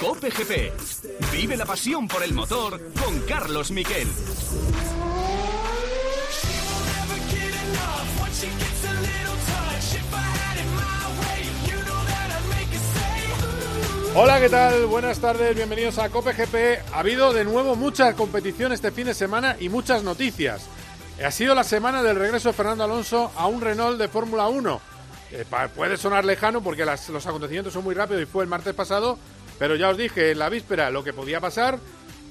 Cope GP. Vive la pasión por el motor con Carlos Miquel. Hola, ¿qué tal? Buenas tardes, bienvenidos a Cope GP. Ha habido de nuevo mucha competición este fin de semana y muchas noticias. Ha sido la semana del regreso de Fernando Alonso a un Renault de Fórmula 1. Eh, puede sonar lejano porque los acontecimientos son muy rápidos y fue el martes pasado, pero ya os dije en la víspera lo que podía pasar.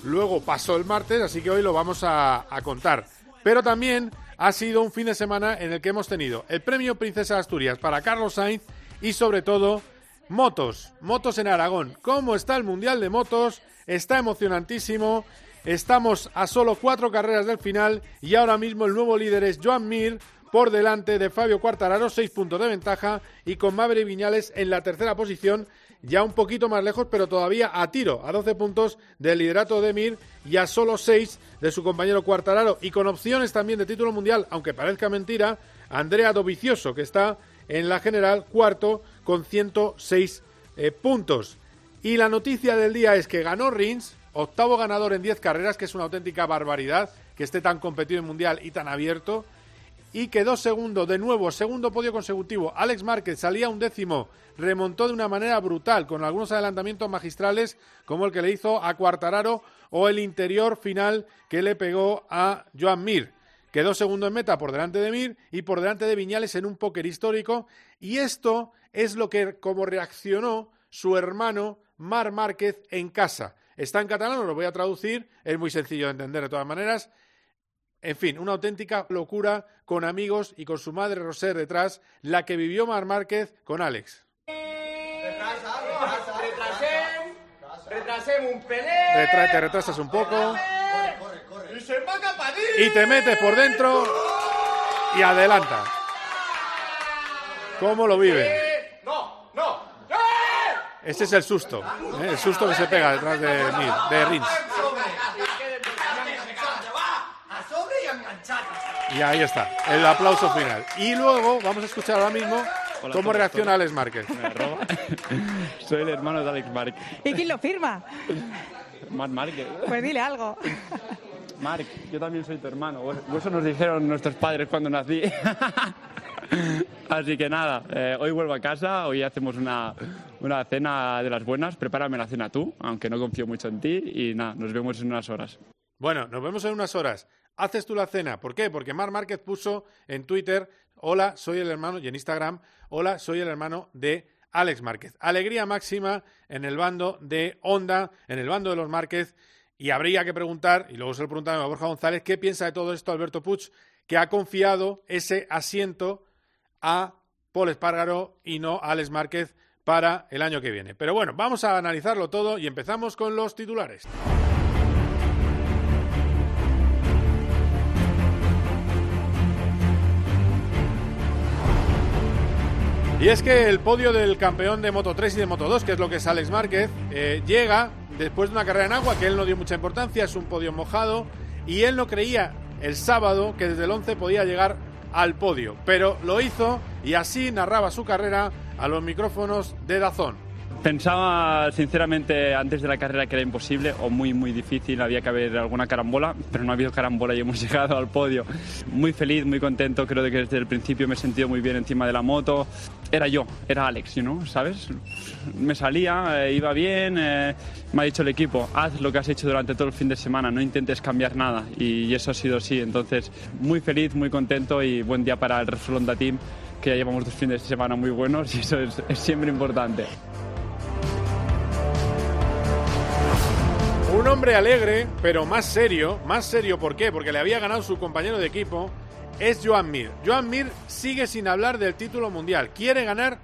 Luego pasó el martes, así que hoy lo vamos a, contar. Pero también ha sido un fin de semana en el que hemos tenido el premio Princesa Asturias para Carlos Sainz y sobre todo Motos, motos en Aragón. ¿Cómo está el Mundial de Motos? Está emocionantísimo. Estamos a solo cuatro carreras del final y ahora mismo el nuevo líder es Joan Mir por delante de Fabio Quartararo, seis puntos de ventaja y con Maverick Viñales en la tercera posición, ya un poquito más lejos, pero todavía a tiro, a 12 puntos del liderato de Mir y a solo seis de su compañero Quartararo y con opciones también de título mundial, aunque parezca mentira, Andrea Dovicioso, que está en la general, cuarto con 106 eh, puntos. Y la noticia del día es que ganó Rins, octavo ganador en 10 carreras, que es una auténtica barbaridad que esté tan competido en mundial y tan abierto. Y quedó segundo, de nuevo, segundo podio consecutivo. Alex Márquez salía un décimo, remontó de una manera brutal, con algunos adelantamientos magistrales, como el que le hizo a Cuartararo o el interior final que le pegó a Joan Mir. Quedó segundo en meta por delante de Mir y por delante de Viñales en un póker histórico. Y esto es lo que, como reaccionó su hermano Mar Márquez en casa. Está en catalán, lo voy a traducir, es muy sencillo de entender de todas maneras. En fin, una auténtica locura con amigos y con su madre Rosé detrás, la que vivió Mar Márquez con Alex. un te retrasas un poco. Y te metes por dentro y adelanta. ¿Cómo lo vive? Ese es el susto, ¿eh? el susto que se pega detrás de, de Rins. Y ahí está, el aplauso final. Y luego vamos a escuchar ahora mismo cómo reacciona Alex Márquez. Soy el hermano de Alex Márquez. ¿Y quién lo firma? Marc Márquez. Pues dile algo. Marc, yo también soy tu hermano. Eso nos dijeron nuestros padres cuando nací. Así que nada, eh, hoy vuelvo a casa, hoy hacemos una, una, cena de las buenas, prepárame la cena tú, aunque no confío mucho en ti, y nada, nos vemos en unas horas. Bueno, nos vemos en unas horas. Haces tú la cena. ¿Por qué? Porque Mar Márquez puso en Twitter, hola, soy el hermano, y en Instagram, hola, soy el hermano de Alex Márquez. Alegría máxima en el bando de Honda, en el bando de los Márquez, y habría que preguntar, y luego se lo preguntaba a Borja González, ¿qué piensa de todo esto Alberto Puig, que ha confiado ese asiento a Paul Espargaro y no a Alex Márquez para el año que viene. Pero bueno, vamos a analizarlo todo y empezamos con los titulares. Y es que el podio del campeón de Moto 3 y de Moto 2, que es lo que es Alex Márquez, eh, llega después de una carrera en agua que él no dio mucha importancia, es un podio mojado, y él no creía el sábado que desde el 11 podía llegar al podio, pero lo hizo y así narraba su carrera a los micrófonos de Dazón. Pensaba sinceramente antes de la carrera que era imposible o muy muy difícil, había que haber alguna carambola, pero no ha habido carambola y hemos llegado al podio. Muy feliz, muy contento, creo que desde el principio me he sentido muy bien encima de la moto. Era yo, era Alex, ¿no? ¿sabes? Me salía, eh, iba bien, eh, me ha dicho el equipo, haz lo que has hecho durante todo el fin de semana, no intentes cambiar nada y, eso ha sido así. Entonces, muy feliz, muy contento y buen día para el Repsol Team, que ya llevamos dos fines de semana muy buenos y eso es, es siempre importante. Un hombre alegre, pero más serio. Más serio, ¿por qué? Porque le había ganado su compañero de equipo. Es Joan Mir. Joan Mir sigue sin hablar del título mundial. Quiere ganar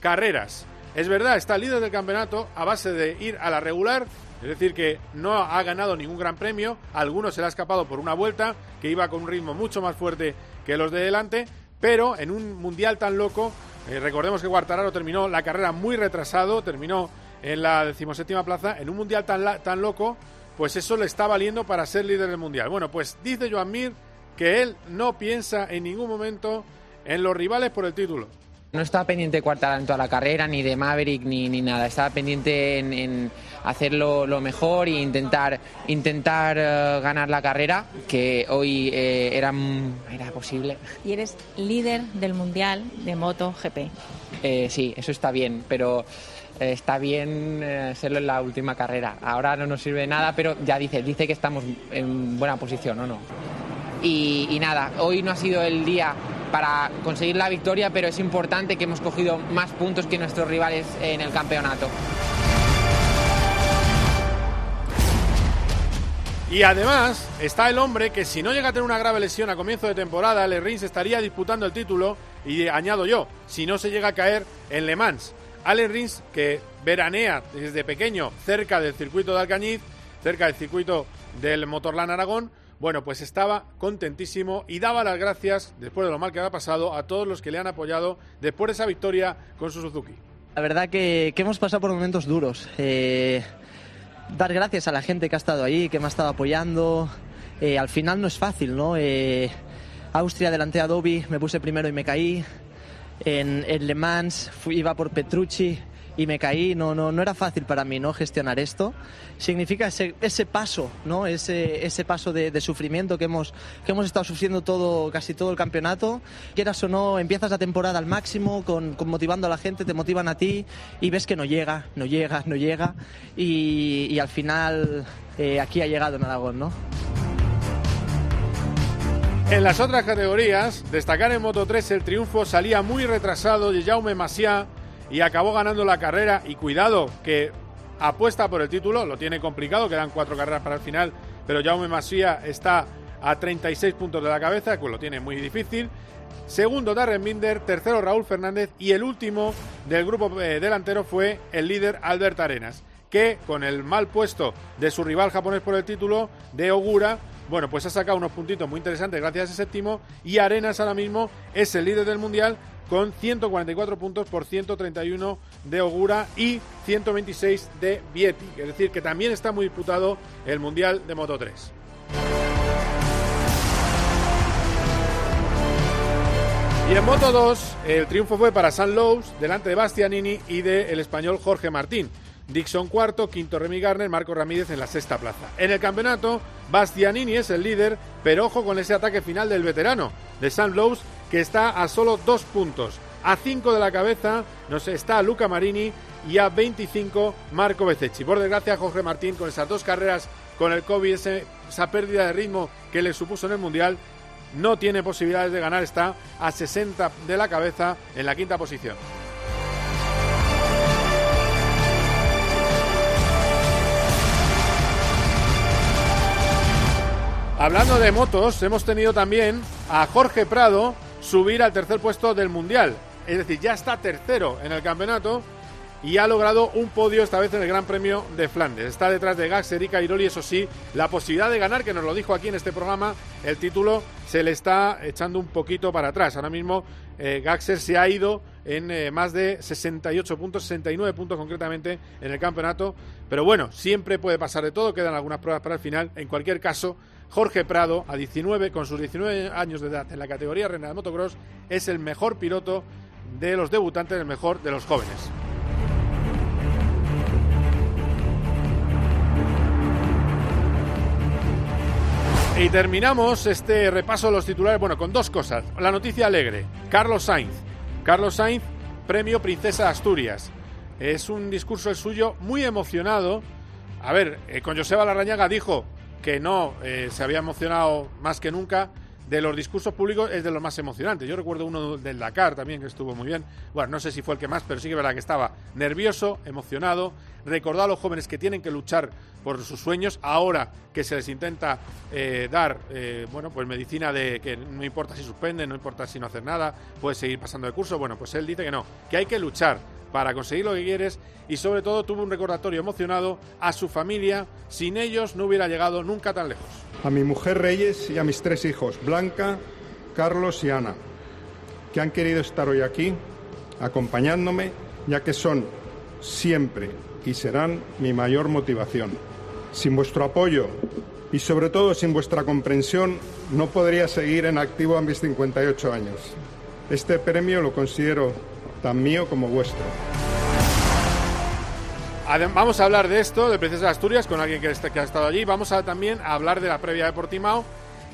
carreras. Es verdad, está líder del campeonato a base de ir a la regular. Es decir, que no ha ganado ningún gran premio. algunos se le ha escapado por una vuelta, que iba con un ritmo mucho más fuerte que los de delante. Pero en un mundial tan loco, eh, recordemos que Guartararo terminó la carrera muy retrasado, terminó en la decimoséptima plaza, en un mundial tan, tan loco, pues eso le está valiendo para ser líder del mundial. Bueno, pues dice Joan Mir que él no piensa en ningún momento en los rivales por el título. No estaba pendiente de Cuartararo en toda la carrera, ni de Maverick, ni, ni nada. Estaba pendiente en, hacerlo lo mejor e intentar, intentar eh, ganar la carrera, que hoy eh, era, era posible. Y eres líder del Mundial de MotoGP. Eh, sí, eso está bien, pero está bien serlo en la última carrera. Ahora no nos sirve de nada, pero ya dice, dice que estamos en buena posición, ¿o no? Y, y nada, hoy no ha sido el día para conseguir la victoria, pero es importante que hemos cogido más puntos que nuestros rivales en el campeonato. Y además está el hombre que si no llega a tener una grave lesión a comienzo de temporada, Le Rins estaría disputando el título y añado yo, si no se llega a caer en Le Mans. Allen Rins, que veranea desde pequeño cerca del circuito de Alcañiz, cerca del circuito del Motorland Aragón, bueno, pues estaba contentísimo y daba las gracias, después de lo mal que había pasado, a todos los que le han apoyado después de esa victoria con su Suzuki. La verdad que, hemos pasado por momentos duros. Eh, dar gracias a la gente que ha estado ahí, que me ha estado apoyando. Eh, al final no es fácil, ¿no? Eh, Austria delante a Dobby, me puse primero y me caí. En, Le Mans fui, iba por Petrucci y me caí. No, no, no era fácil para mí no gestionar esto. Significa ese, ese paso, ¿no? ese, ese paso de, sufrimiento que hemos, que hemos estado sufriendo todo, casi todo el campeonato. Quieras o no, empiezas la temporada al máximo, con, con motivando a la gente, te motivan a ti y ves que no llega, no llega, no llega. Y, y al final eh, aquí ha llegado en Aragón, ¿no? En las otras categorías, destacar en Moto 3 el triunfo salía muy retrasado de Jaume Masia y acabó ganando la carrera. Y cuidado, que apuesta por el título, lo tiene complicado, quedan cuatro carreras para el final, pero Jaume Masía está a 36 puntos de la cabeza, que lo tiene muy difícil. Segundo Darren Binder, tercero Raúl Fernández y el último del grupo eh, delantero fue el líder Albert Arenas, que con el mal puesto de su rival japonés por el título de Ogura, bueno, pues ha sacado unos puntitos muy interesantes gracias a ese séptimo y Arenas ahora mismo es el líder del mundial con 144 puntos por 131 de Ogura y 126 de Vietti. Es decir, que también está muy disputado el Mundial de Moto 3. Y en Moto 2, el triunfo fue para San Lowe's delante de Bastianini y del español Jorge Martín. Dixon cuarto, quinto Remy Garner, Marco Ramírez en la sexta plaza. En el campeonato, Bastianini es el líder, pero ojo con ese ataque final del veterano de San Lowe's que está a solo dos puntos. A cinco de la cabeza nos está Luca Marini y a 25 Marco Bececchi. Por desgracia, Jorge Martín, con esas dos carreras con el COVID, esa pérdida de ritmo que le supuso en el Mundial, no tiene posibilidades de ganar, está a 60 de la cabeza en la quinta posición. Hablando de motos, hemos tenido también a Jorge Prado, subir al tercer puesto del Mundial. Es decir, ya está tercero en el campeonato y ha logrado un podio esta vez en el Gran Premio de Flandes. Está detrás de Gax, Erika Iroli, eso sí, la posibilidad de ganar, que nos lo dijo aquí en este programa, el título se le está echando un poquito para atrás. Ahora mismo eh, Gaxer se ha ido en eh, más de 68 puntos, 69 puntos concretamente en el campeonato. Pero bueno, siempre puede pasar de todo, quedan algunas pruebas para el final. En cualquier caso, Jorge Prado, a 19, con sus 19 años de edad en la categoría reina de motocross, es el mejor piloto de los debutantes, el mejor de los jóvenes. Y terminamos este repaso de los titulares, bueno, con dos cosas. La noticia alegre. Carlos Sainz. Carlos Sainz, premio Princesa de Asturias. Es un discurso el suyo muy emocionado. A ver, eh, con Joseba Larrañaga dijo que no eh, se había emocionado más que nunca. De los discursos públicos es de los más emocionantes. Yo recuerdo uno del Dakar también que estuvo muy bien. Bueno, no sé si fue el que más, pero sí que verdad que estaba nervioso, emocionado. Recordó a los jóvenes que tienen que luchar por sus sueños ahora que se les intenta eh, dar, eh, bueno, pues medicina de que no importa si suspenden, no importa si no hacen nada, puedes seguir pasando de curso. Bueno, pues él dice que no, que hay que luchar para conseguir lo que quieres y sobre todo tuvo un recordatorio emocionado a su familia. Sin ellos no hubiera llegado nunca tan lejos. A mi mujer Reyes y a mis tres hijos, Blanca, Carlos y Ana, que han querido estar hoy aquí acompañándome, ya que son siempre y serán mi mayor motivación. Sin vuestro apoyo y sobre todo sin vuestra comprensión no podría seguir en activo a mis 58 años. Este premio lo considero tan mío como vuestro. Vamos a hablar de esto, de Princesa de Asturias, con alguien que, que ha estado allí. Vamos también a hablar de la previa de Portimao.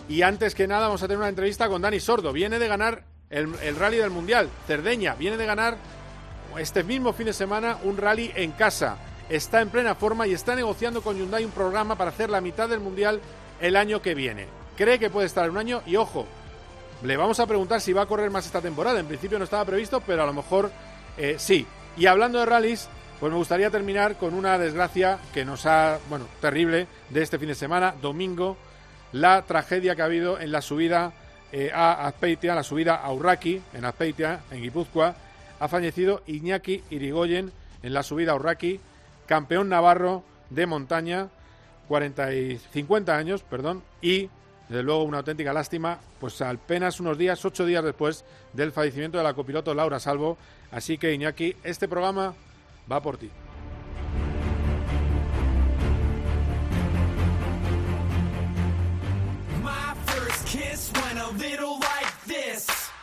Y antes que nada, vamos a tener una entrevista con Dani Sordo. Viene de ganar el, el rally del Mundial. Cerdeña viene de ganar este mismo fin de semana un rally en casa. Está en plena forma y está negociando con Hyundai un programa para hacer la mitad del Mundial el año que viene. Cree que puede estar un año y ojo, le vamos a preguntar si va a correr más esta temporada. En principio no estaba previsto, pero a lo mejor eh, sí. Y hablando de rallies, pues me gustaría terminar con una desgracia que nos ha, bueno, terrible de este fin de semana, domingo, la tragedia que ha habido en la subida eh, a Azpeitia, la subida a Urraki, en Azpeitia, en Guipúzcoa, ha fallecido Iñaki Irigoyen en la subida a Urraki, campeón navarro de montaña, 40 y 50 años, perdón, y desde luego una auténtica lástima, pues apenas unos días, ocho días después del fallecimiento de la copiloto Laura Salvo. Así que Iñaki, este programa va por ti.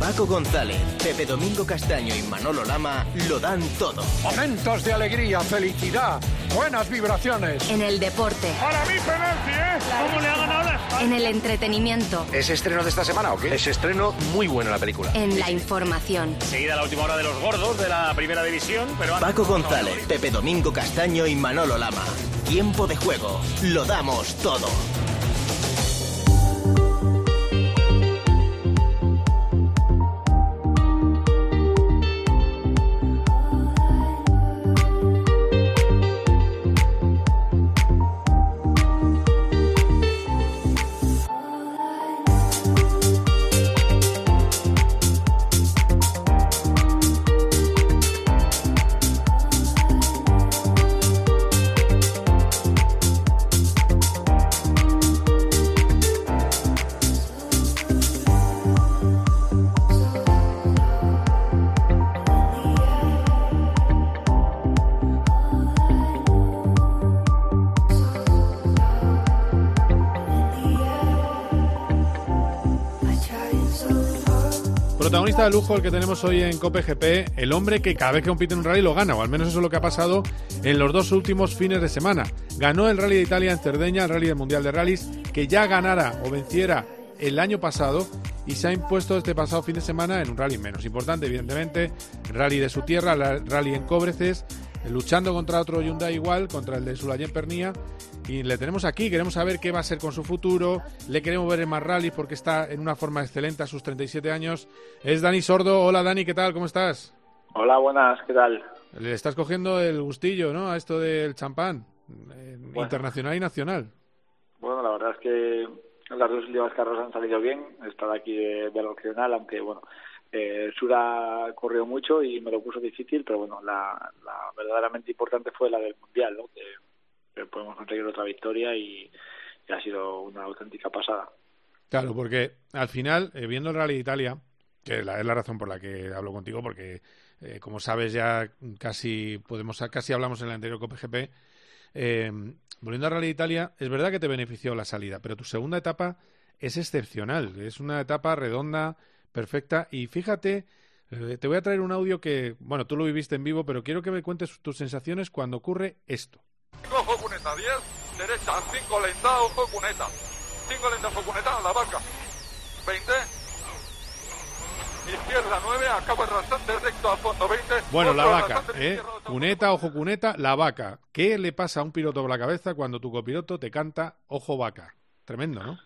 Paco González, Pepe Domingo Castaño y Manolo Lama lo dan todo. Momentos de alegría, felicidad, buenas vibraciones. En el deporte. Para mí penalti, ¿eh? ¿Cómo le ha ganado En el entretenimiento. ¿Es estreno de esta semana o qué? Es estreno muy bueno la película. En la información. Seguida la última hora de los gordos de la primera división, pero... Paco González, Pepe Domingo Castaño y Manolo Lama. Tiempo de juego. Lo damos todo. Protagonista de lujo el que tenemos hoy en Cope GP, el hombre que cada vez que compite en un rally lo gana, o al menos eso es lo que ha pasado en los dos últimos fines de semana. Ganó el Rally de Italia en Cerdeña, el Rally del Mundial de Rallys, que ya ganara o venciera el año pasado y se ha impuesto este pasado fin de semana en un rally menos importante, evidentemente, el rally de su tierra, el rally en Cobreces, luchando contra otro Hyundai igual, contra el de Sulayén Pernía. Y le tenemos aquí, queremos saber qué va a ser con su futuro, le queremos ver en más rally porque está en una forma excelente a sus 37 años. Es Dani Sordo. Hola Dani, ¿qué tal? ¿Cómo estás? Hola, buenas, ¿qué tal? Le estás cogiendo el gustillo, ¿no? A esto del champán, internacional y nacional. Bueno, la verdad es que las dos últimas carreras han salido bien. He estado aquí de, de aunque bueno, eh, Sura corrió mucho y me lo puso difícil, pero bueno, la, verdaderamente importante fue la del Mundial, ¿no? que, podemos conseguir otra victoria y, ha sido una auténtica pasada. Claro, porque al final, eh, viendo el Rally de Italia, que es la razón por la que hablo contigo, porque eh, como sabes ya casi podemos casi hablamos en el anterior COPGP, eh, volviendo al Rally de Italia, es verdad que te benefició la salida, pero tu segunda etapa es excepcional, es una etapa redonda, perfecta. Y fíjate, eh, te voy a traer un audio que, bueno, tú lo viviste en vivo, pero quiero que me cuentes tus sensaciones cuando ocurre esto. Ojo cuneta, 10, derecha, 5 lenta, ojo cuneta. 5 lenta, ojo cuneta, la vaca. 20, izquierda 9, acabo el rasante recto al fondo 20. Bueno, la vaca, ¿eh? Cuneta, ojo cuneta, la vaca. ¿Qué le pasa a un piloto por la cabeza cuando tu copiloto te canta ojo vaca? Tremendo, ¿no?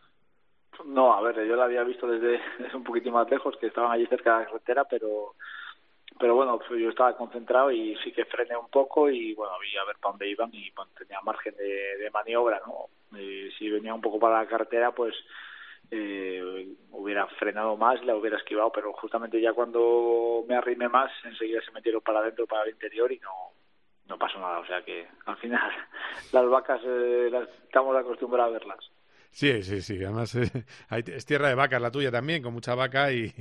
No, a ver, yo la había visto desde, un poquitín más lejos, que estaban allí cerca de la carretera, pero pero bueno, pues yo estaba concentrado y sí que frené un poco y bueno, vi a ver para dónde iban y tenía margen de, maniobra, ¿no? si venía un poco para la carretera, pues eh, hubiera frenado más, la hubiera esquivado, pero justamente ya cuando me arrimé más, enseguida se metieron para adentro, para el interior y no no pasó nada. O sea que al final las vacas eh, las estamos acostumbrados a verlas. Sí, sí, sí. Además, eh, es tierra de vacas la tuya también, con mucha vaca y,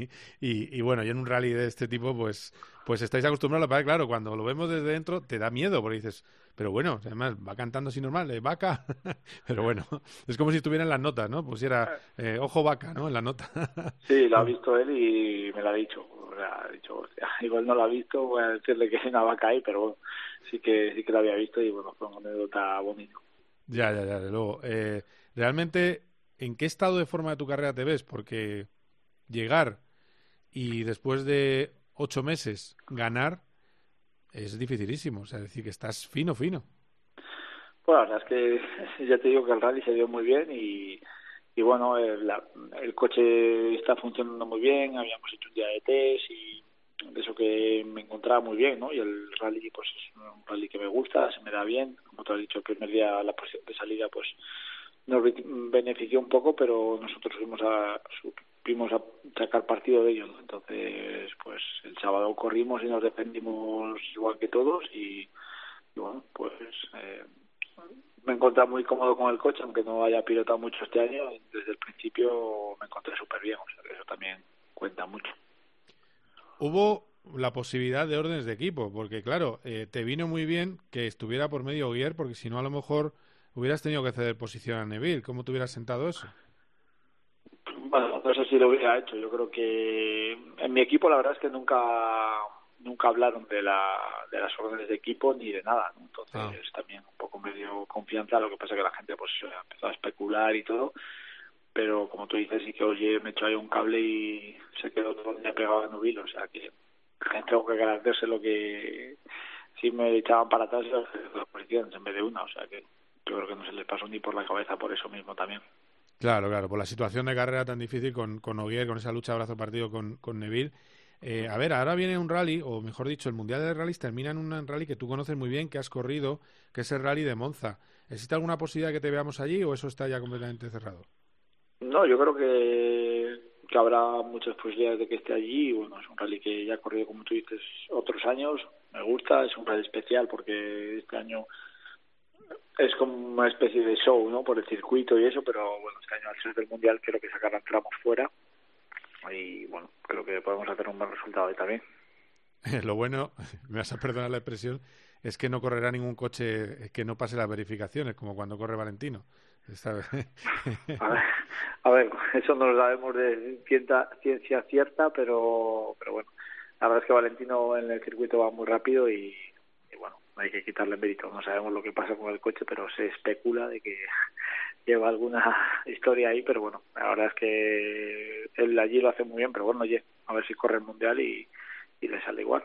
y, y, bueno, y en un rally de este tipo, pues, pues estáis acostumbrados. Pero claro, cuando lo vemos desde dentro te da miedo porque dices, pero bueno, además va cantando así normal, de vaca. pero bueno, es como si estuviera en las notas, ¿no? Pusiera eh, ojo vaca, ¿no? En la nota. sí, lo ha visto él y me lo ha dicho. Ha dicho, igual no lo ha visto, voy a decirle que es una vaca ahí, pero bueno, sí que, sí que lo había visto y bueno, fue una anécdota bonito. Ya, ya, ya, de luego. Eh, realmente, ¿en qué estado de forma de tu carrera te ves? Porque llegar y después de ocho meses ganar es dificilísimo. O sea, decir que estás fino, fino. Bueno, la verdad es que ya te digo que el rally se dio muy bien y, y bueno, el, el coche está funcionando muy bien, habíamos hecho un día de test y de eso que me encontraba muy bien, ¿no? Y el rally, pues es un rally que me gusta, se me da bien, como te has dicho, el primer día la posición de salida, pues nos benefició un poco, pero nosotros fuimos a, supimos a sacar partido de ello, Entonces, pues el sábado corrimos y nos defendimos igual que todos y, bueno, pues eh, me encontré muy cómodo con el coche, aunque no haya pilotado mucho este año, desde el principio me encontré súper bien, o sea eso también cuenta mucho. Hubo la posibilidad de órdenes de equipo, porque claro, eh, te vino muy bien que estuviera por medio Guier, porque si no a lo mejor hubieras tenido que ceder posición a Neville. ¿Cómo te hubieras sentado eso? Bueno, no sé si lo hubiera hecho. Yo creo que en mi equipo la verdad es que nunca nunca hablaron de, la, de las órdenes de equipo ni de nada. Entonces ah. también un poco me dio confianza. Lo que pasa que la gente pues empezó a especular y todo. Pero como tú dices, sí que oye, me echó ahí un cable y se quedó todo el día pegado a Nubil. O sea que tengo que agradecerse lo que si me echaban para atrás las posiciones en vez de una. O sea que yo creo que no se les pasó ni por la cabeza por eso mismo también. Claro, claro, por la situación de carrera tan difícil con, con Oguier, con esa lucha brazo partido con, con Neville. Eh, a ver, ahora viene un rally, o mejor dicho, el Mundial de Rallys termina en un rally que tú conoces muy bien, que has corrido, que es el rally de Monza. ¿Existe alguna posibilidad que te veamos allí o eso está ya completamente cerrado? No, yo creo que, que habrá muchas posibilidades de que esté allí. Bueno, es un rally que ya ha corrido, como tú dices, otros años. Me gusta, es un rally especial porque este año es como una especie de show, ¿no? Por el circuito y eso, pero bueno, este año al ser del Mundial creo que sacarán tramos fuera y bueno, creo que podemos hacer un buen resultado ahí también. Lo bueno, me vas a perdonar la expresión, es que no correrá ningún coche que no pase las verificaciones, como cuando corre Valentino. a, ver, a ver, eso no lo sabemos de ciencia, ciencia cierta, pero, pero bueno, la verdad es que Valentino en el circuito va muy rápido y hay que quitarle mérito. No sabemos lo que pasa con el coche, pero se especula de que lleva alguna historia ahí, pero bueno, la verdad es que él allí lo hace muy bien, pero bueno, oye, a ver si corre el Mundial y, y le sale igual.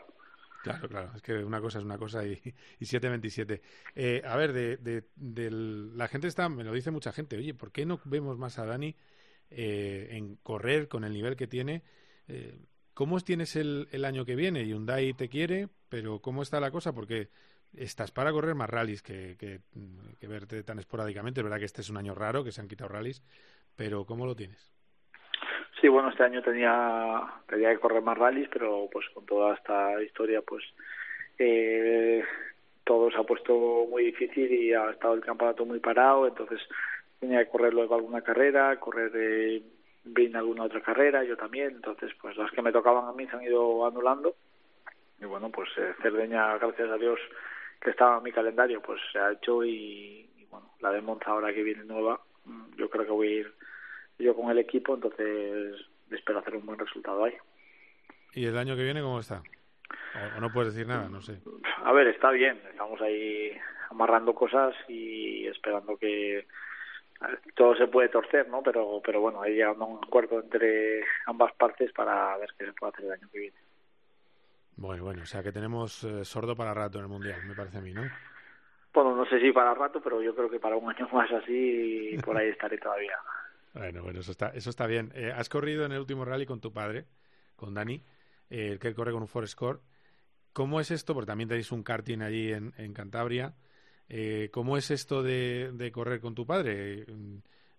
Claro, claro, es que una cosa es una cosa y, y 7.27. Eh, a ver, de, de, la gente está, me lo dice mucha gente, oye, ¿por qué no vemos más a Dani eh, en correr con el nivel que tiene? Eh, ¿Cómo tienes el, el año que viene? Hyundai te quiere, pero ¿cómo está la cosa? Porque estás para correr más rallies que, que, verte tan esporádicamente. Es verdad que este es un año raro, que se han quitado rallies, pero ¿cómo lo tienes? Sí, bueno, este año tenía, tenía que correr más rallies, pero pues con toda esta historia, pues eh, todo se ha puesto muy difícil y ha estado el campeonato muy parado, entonces tenía que correr luego alguna carrera, correr en alguna otra carrera, yo también, entonces pues las que me tocaban a mí se han ido anulando y bueno, pues eh, Cerdeña, gracias a Dios, que estaba en mi calendario, pues se ha hecho y, bueno, la de Monza ahora que viene nueva, mm, yo creo que voy a ir yo con el equipo, entonces espero hacer un buen resultado ahí. ¿Y el año que viene cómo está? O, no puedes decir nada, no sé. A ver, está bien, estamos ahí amarrando cosas y esperando que todo se puede torcer, ¿no? Pero, pero bueno, ahí llegando a un acuerdo entre ambas partes para ver qué se puede hacer el año que viene. Bueno, bueno, o sea que tenemos eh, sordo para rato en el Mundial, me parece a mí, ¿no? Bueno, no sé si para rato, pero yo creo que para un año más así, por ahí estaré todavía. bueno, bueno, eso está, eso está bien. Eh, has corrido en el último rally con tu padre, con Dani, eh, el que corre con un Forest Core. ¿Cómo es esto? Porque también tenéis un karting allí en, en Cantabria. ¿Cómo es esto de, de correr con tu padre?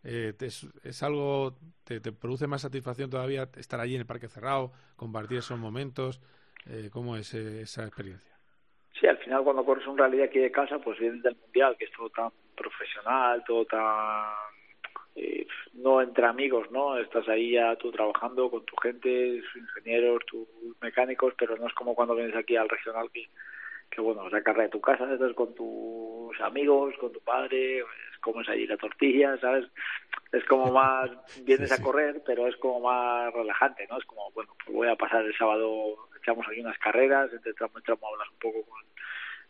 es, es, algo, te, te, produce más satisfacción todavía estar allí en el parque cerrado, compartir esos momentos? Eh, ¿Cómo es eh, esa experiencia? Sí, al final cuando corres un rally aquí de casa, pues vienes del mundial, que es todo tan profesional, todo tan eh, no entre amigos, ¿no? Estás ahí ya tú trabajando con tu gente, tus ingenieros, tus mecánicos, pero no es como cuando vienes aquí al regional que, que bueno, la carrera de tu casa, estás con tus amigos, con tu padre, es como es allí la tortilla, ¿sabes? Es como más, vienes a correr, pero es como más relajante, ¿no? Es como, bueno, pues voy a pasar el sábado, echamos aquí unas carreras, entre tramo y tramo hablas un poco con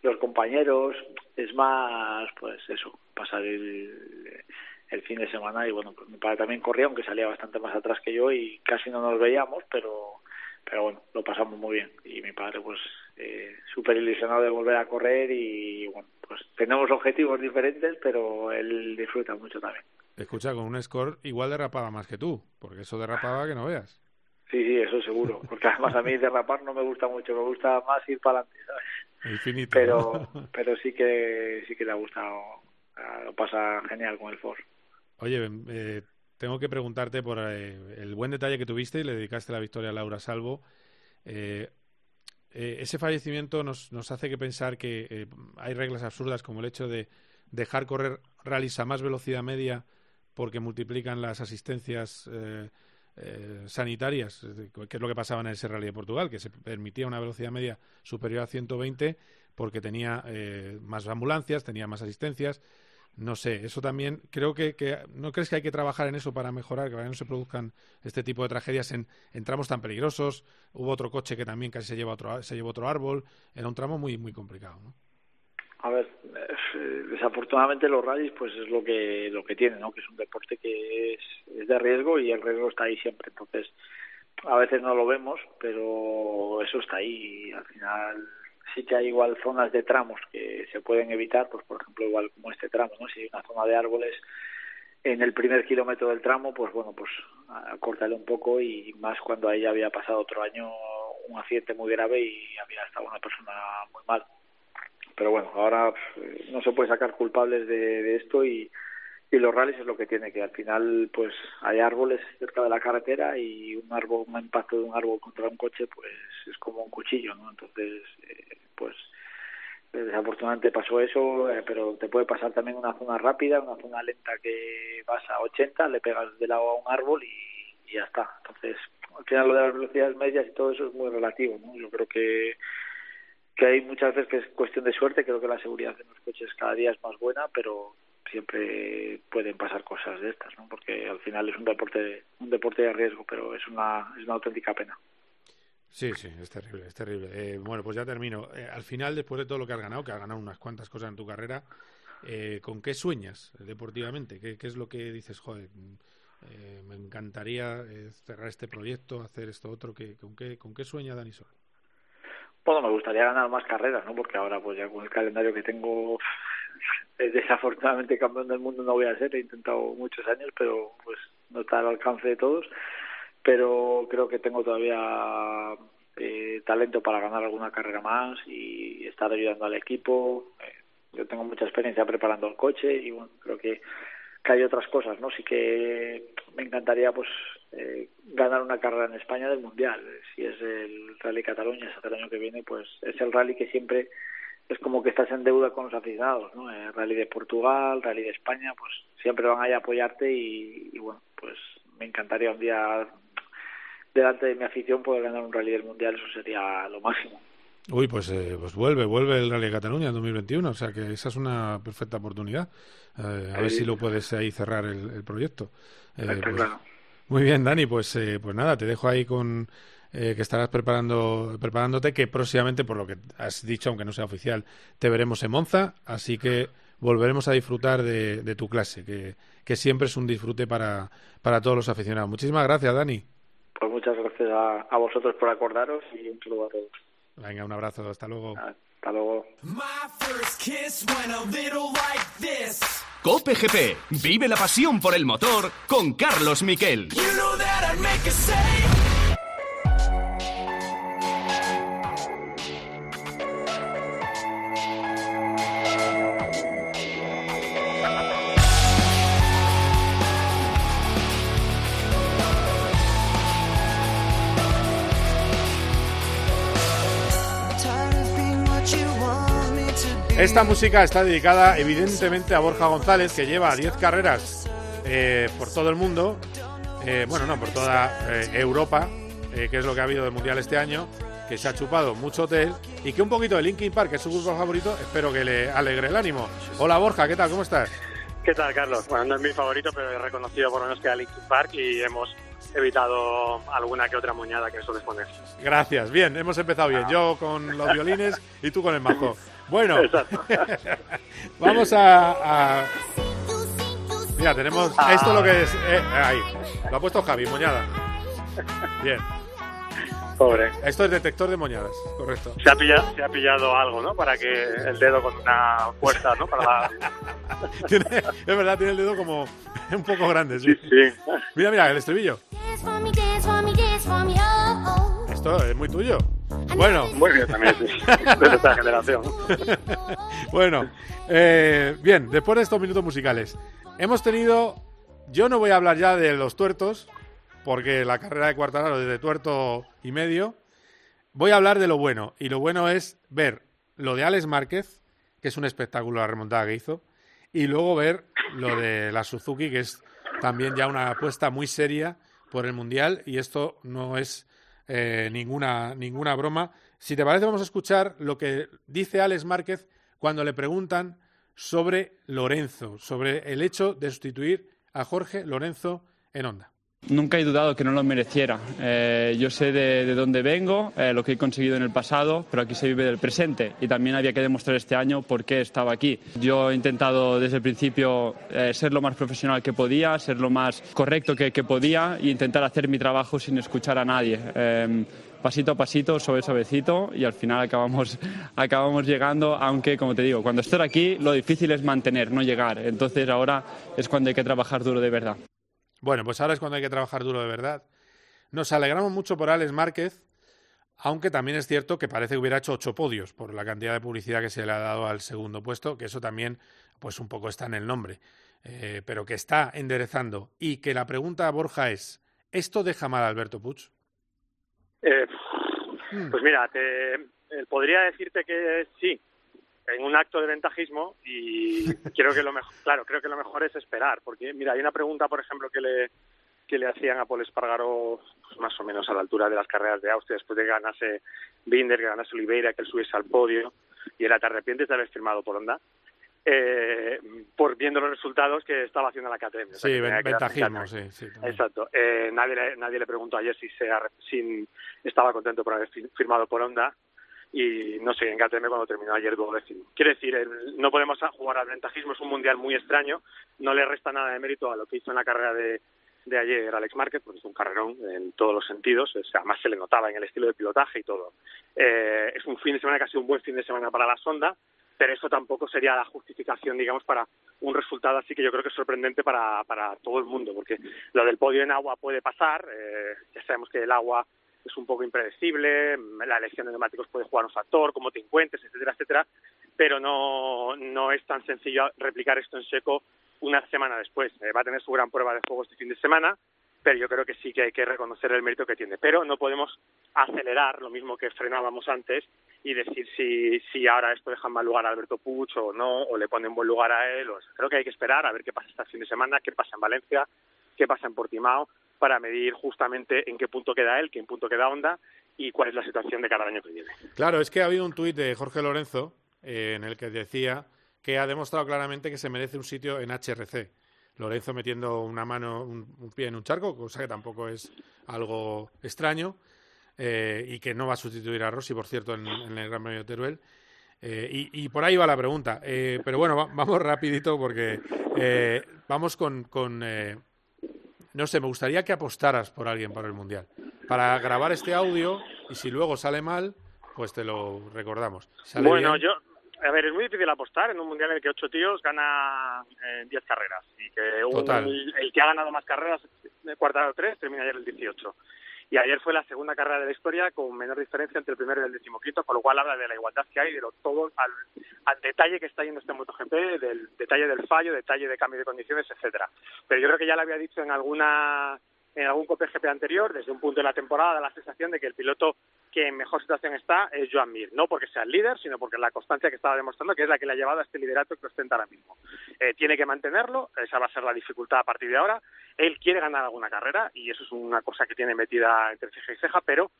los compañeros, es más, pues eso, pasar el, el fin de semana y bueno, pues mi padre también corría, aunque salía bastante más atrás que yo y casi no nos veíamos, pero pero bueno, lo pasamos muy bien y mi padre pues eh, súper ilusionado de volver a correr y bueno, pues tenemos objetivos diferentes, pero él disfruta mucho también. Escucha, con un score igual derrapaba más que tú, porque eso derrapaba que no veas. Sí, sí, eso seguro, porque además a mí derrapar no me gusta mucho, me gusta más ir para adelante, ¿sabes? Infinito. Pero, pero sí que sí que le ha gustado, lo pasa genial con el Force. Oye, eh, tengo que preguntarte por eh, el buen detalle que tuviste y le dedicaste la victoria a Laura Salvo. Eh, eh, ese fallecimiento nos, nos hace que pensar que eh, hay reglas absurdas como el hecho de dejar correr rallies a más velocidad media porque multiplican las asistencias eh, sanitarias, que es lo que pasaba en ese rally de Portugal, que se permitía una velocidad media superior a 120 porque tenía más ambulancias, tenía más asistencias. No sé, eso también creo que, que, no crees que hay que trabajar en eso para mejorar, que no se produzcan este tipo de tragedias en, en, tramos tan peligrosos. Hubo otro coche que también casi se lleva otro, se llevó otro árbol. Era un tramo muy muy complicado, ¿no? A ver, desafortunadamente los rallies pues es lo que lo que tiene, ¿no? Que es un deporte que es, es de riesgo y el riesgo está ahí siempre. Entonces, a veces no lo vemos, pero eso está ahí y al final sí que hay igual zonas de tramos que se pueden evitar, pues por ejemplo igual como este tramo, ¿no? Si hay una zona de árboles en el primer kilómetro del tramo, pues bueno, pues acórtale un poco y más cuando ahí había pasado otro año un accidente muy grave y había estado una persona muy mal. Pero bueno, ahora no se puede sacar culpables de, de esto y, y los rallies es lo que tiene que al final pues hay árboles cerca de la carretera y un árbol un impacto de un árbol contra un coche pues es como un cuchillo no entonces eh, pues desafortunadamente pasó eso eh, pero te puede pasar también una zona rápida una zona lenta que vas a 80 le pegas de lado a un árbol y, y ya está. Entonces al final lo de las velocidades medias y todo eso es muy relativo no yo creo que que hay muchas veces que es cuestión de suerte creo que la seguridad en los coches cada día es más buena pero siempre pueden pasar cosas de estas, ¿no? Porque al final es un deporte, un deporte de riesgo, pero es una, es una auténtica pena. Sí, sí, es terrible, es terrible. Eh, bueno, pues ya termino. Eh, al final, después de todo lo que has ganado, que has ganado unas cuantas cosas en tu carrera, eh, ¿con qué sueñas deportivamente? ¿Qué, ¿Qué, es lo que dices, joder, eh, me encantaría cerrar este proyecto, hacer esto otro? ¿qué, con, qué, ¿Con qué sueña Dani Sol? Bueno, me gustaría ganar más carreras, ¿no? Porque ahora, pues ya con el calendario que tengo, desafortunadamente campeón del mundo no voy a ser, he intentado muchos años, pero pues no está al alcance de todos, pero creo que tengo todavía eh, talento para ganar alguna carrera más y estar ayudando al equipo. Eh, yo tengo mucha experiencia preparando el coche y bueno, creo que, hay otras cosas, ¿no? Sí que me encantaría pues eh, ganar una carrera en España del Mundial. Si es el Rally Cataluña hasta el año que viene, pues es el rally que siempre es como que estás en deuda con los aficionados, ¿no? El rally de Portugal, rally de España, pues siempre van ahí a apoyarte y, y, bueno, pues me encantaría un día delante de mi afición poder ganar un rally del mundial, eso sería lo máximo. Uy, pues, eh, pues vuelve, vuelve el Rally de Cataluña en 2021, o sea que esa es una perfecta oportunidad. Eh, a sí. ver si lo puedes ahí cerrar el, el proyecto. Eh, pues, claro. Muy bien, Dani, pues, pues nada, te dejo ahí con eh, que estarás preparando, preparándote, que próximamente, por lo que has dicho, aunque no sea oficial, te veremos en Monza, así que volveremos a disfrutar de, de tu clase, que, que, siempre es un disfrute para, para todos los aficionados. Muchísimas gracias, Dani. Pues muchas gracias a, a vosotros por acordaros y un saludo a todos. Venga, un abrazo, hasta luego. Hasta luego. Cope GP, vive la pasión por el motor con Carlos Miquel. You know Esta música está dedicada evidentemente a Borja González, que lleva 10 carreras eh, por todo el mundo, eh, bueno, no, por toda eh, Europa, que es lo que ha habido del Mundial este año, que se ha chupado mucho hotel y que un poquito de Linkin Park, que es su grupo favorito, espero que le alegre el ánimo. Hola Borja, ¿qué tal? ¿Cómo estás? ¿Qué tal, Carlos? Bueno, no es mi favorito, pero he reconocido por lo menos que era Linkin Park y hemos evitado alguna que otra moñada que sueles poner. Gracias, bien, hemos empezado bien. Yo con los violines y tú con el majo. Bueno, vamos a, a, Mira, tenemos... Esto es lo que es... eh, ahí, lo ha puesto Javi, moñada. Bien. Pobre. Esto es detector de moñadas, correcto. Se ha, pillado, se ha pillado algo, ¿no? Para que el dedo con una fuerza, ¿no? Para la... Tiene- es verdad, tiene el dedo como un poco grande, sí. sí. Mira, mira, el estribillo. Esto es muy tuyo. Bueno. Muy bien también, sí. De esta generación. bueno, eh, bien, después de estos minutos musicales, hemos tenido. Yo no voy a hablar ya de los tuertos, porque la carrera de Cuartararo desde tuerto y medio. Voy a hablar de lo bueno, y lo bueno es ver lo de Alex Márquez, que es un espectáculo la remontada que hizo, y luego ver lo de la Suzuki, que es también ya una apuesta muy seria por el Mundial, y esto no es eh, ninguna, ninguna broma. Si te parece, vamos a escuchar lo que dice Alex Márquez cuando le preguntan sobre Lorenzo, sobre el hecho de sustituir a Jorge Lorenzo en Honda. Nunca he dudado que no lo mereciera. Eh, yo sé de, de dónde vengo, eh, lo que he conseguido en el pasado, pero aquí se vive del presente y también había que demostrar este año por qué estaba aquí. Yo he intentado desde el principio eh, ser lo más profesional que podía, ser lo más correcto que, podía e intentar hacer mi trabajo sin escuchar a nadie. Eh, pasito a pasito, suave suavecito y al final acabamos, acabamos llegando, aunque como te digo, cuando estoy aquí lo difícil es mantener, no llegar. Entonces ahora es cuando hay que trabajar duro de verdad. Bueno, pues ahora es cuando hay que trabajar duro de verdad. Nos alegramos mucho por Alex Márquez, aunque también es cierto que parece que hubiera hecho ocho podios por la cantidad de publicidad que se le ha dado al segundo puesto, que eso también, pues un poco está en el nombre, eh, pero que está enderezando. Y que la pregunta a Borja es, ¿esto deja mal a Alberto Puig? Eh, pues mira, te, eh, podría decirte que sí, en un acto de ventajismo y creo que lo mejor, claro, creo que lo mejor es esperar, porque mira, hay una pregunta, por ejemplo, que le que le hacían a Paul Espargaró pues más o menos a la altura de las carreras de Austria después de que ganase Binder, que ganase Oliveira, que él subiese al podio y era te arrepientes de haber firmado por Honda. Eh, por viendo los resultados que estaba haciendo la KTM. O sea, Sí, ventajismo, sí, sí. también. Exacto. Eh, nadie, le, nadie le preguntó ayer si, se si estaba contento por haber fi- firmado por Honda y no sé, en cuando terminó ayer duodécimo. Quiere decir, no podemos jugar al ventajismo, es un mundial muy extraño, no le resta nada de mérito a lo que hizo en la carrera de, de ayer Alex Márquez, porque es un carrerón en todos los sentidos, o sea, además se le notaba en el estilo de pilotaje y todo. Eh, es un fin de semana sido un buen fin de semana para la Sonda, pero eso tampoco sería la justificación, digamos, para un resultado así que yo creo que es sorprendente para, para todo el mundo, porque lo del podio en agua puede pasar, eh, ya sabemos que el agua es un poco impredecible, la elección de neumáticos puede jugar un factor, cómo te encuentres, etcétera, etcétera, pero no, no es tan sencillo replicar esto en seco una semana después. Eh, va a tener su gran prueba de fuego este fin de semana, pero yo creo que sí que hay que reconocer el mérito que tiene. Pero no podemos acelerar lo mismo que frenábamos antes y decir si, si ahora esto deja en mal lugar a Alberto Puig o no, o le pone en buen lugar a él. O, creo que hay que esperar a ver qué pasa este fin de semana, qué pasa en Valencia, qué pasa en Portimao, para medir justamente en qué punto queda él, qué punto queda Honda y cuál es la situación de cada año que viene. Claro, es que ha habido un tuit de Jorge Lorenzo eh, en el que decía que ha demostrado claramente que se merece un sitio en HRC. Lorenzo metiendo una mano, un, pie en un charco, cosa que tampoco es algo extraño, eh, y que no va a sustituir a Rossi, por cierto, en, el Gran Premio de Teruel. Eh, y, por ahí va la pregunta. Eh, pero bueno, va- vamos rapidito porque vamos con... con no sé, me gustaría que apostaras por alguien para el Mundial. Para grabar este audio y si luego sale mal, pues te lo recordamos. Sale Bueno, bien, yo, a ver, es muy difícil apostar en un mundial en el que ocho tíos gana en 10 carreras y que un- el que ha ganado más carreras, de cuarta tres, termina ayer el 18. Y ayer fue la segunda carrera de la historia con menor diferencia entre el primero y el decimoquinto, con lo cual habla de la igualdad que hay, de lo todo al, al detalle que está yendo este MotoGP, del detalle del fallo, detalle de cambio de condiciones, etcétera. Pero yo creo que ya lo había dicho en alguna en algún COPGP anterior, desde un punto de la temporada, da la sensación de que el piloto que en mejor situación está es Joan Mir, no porque sea el líder, sino porque la constancia que estaba demostrando que es la que le ha llevado a este liderato que ostenta ahora mismo. Eh, tiene que mantenerlo, esa va a ser la dificultad a partir de ahora. Él quiere ganar alguna carrera y eso es una cosa que tiene metida entre ceja y ceja, pero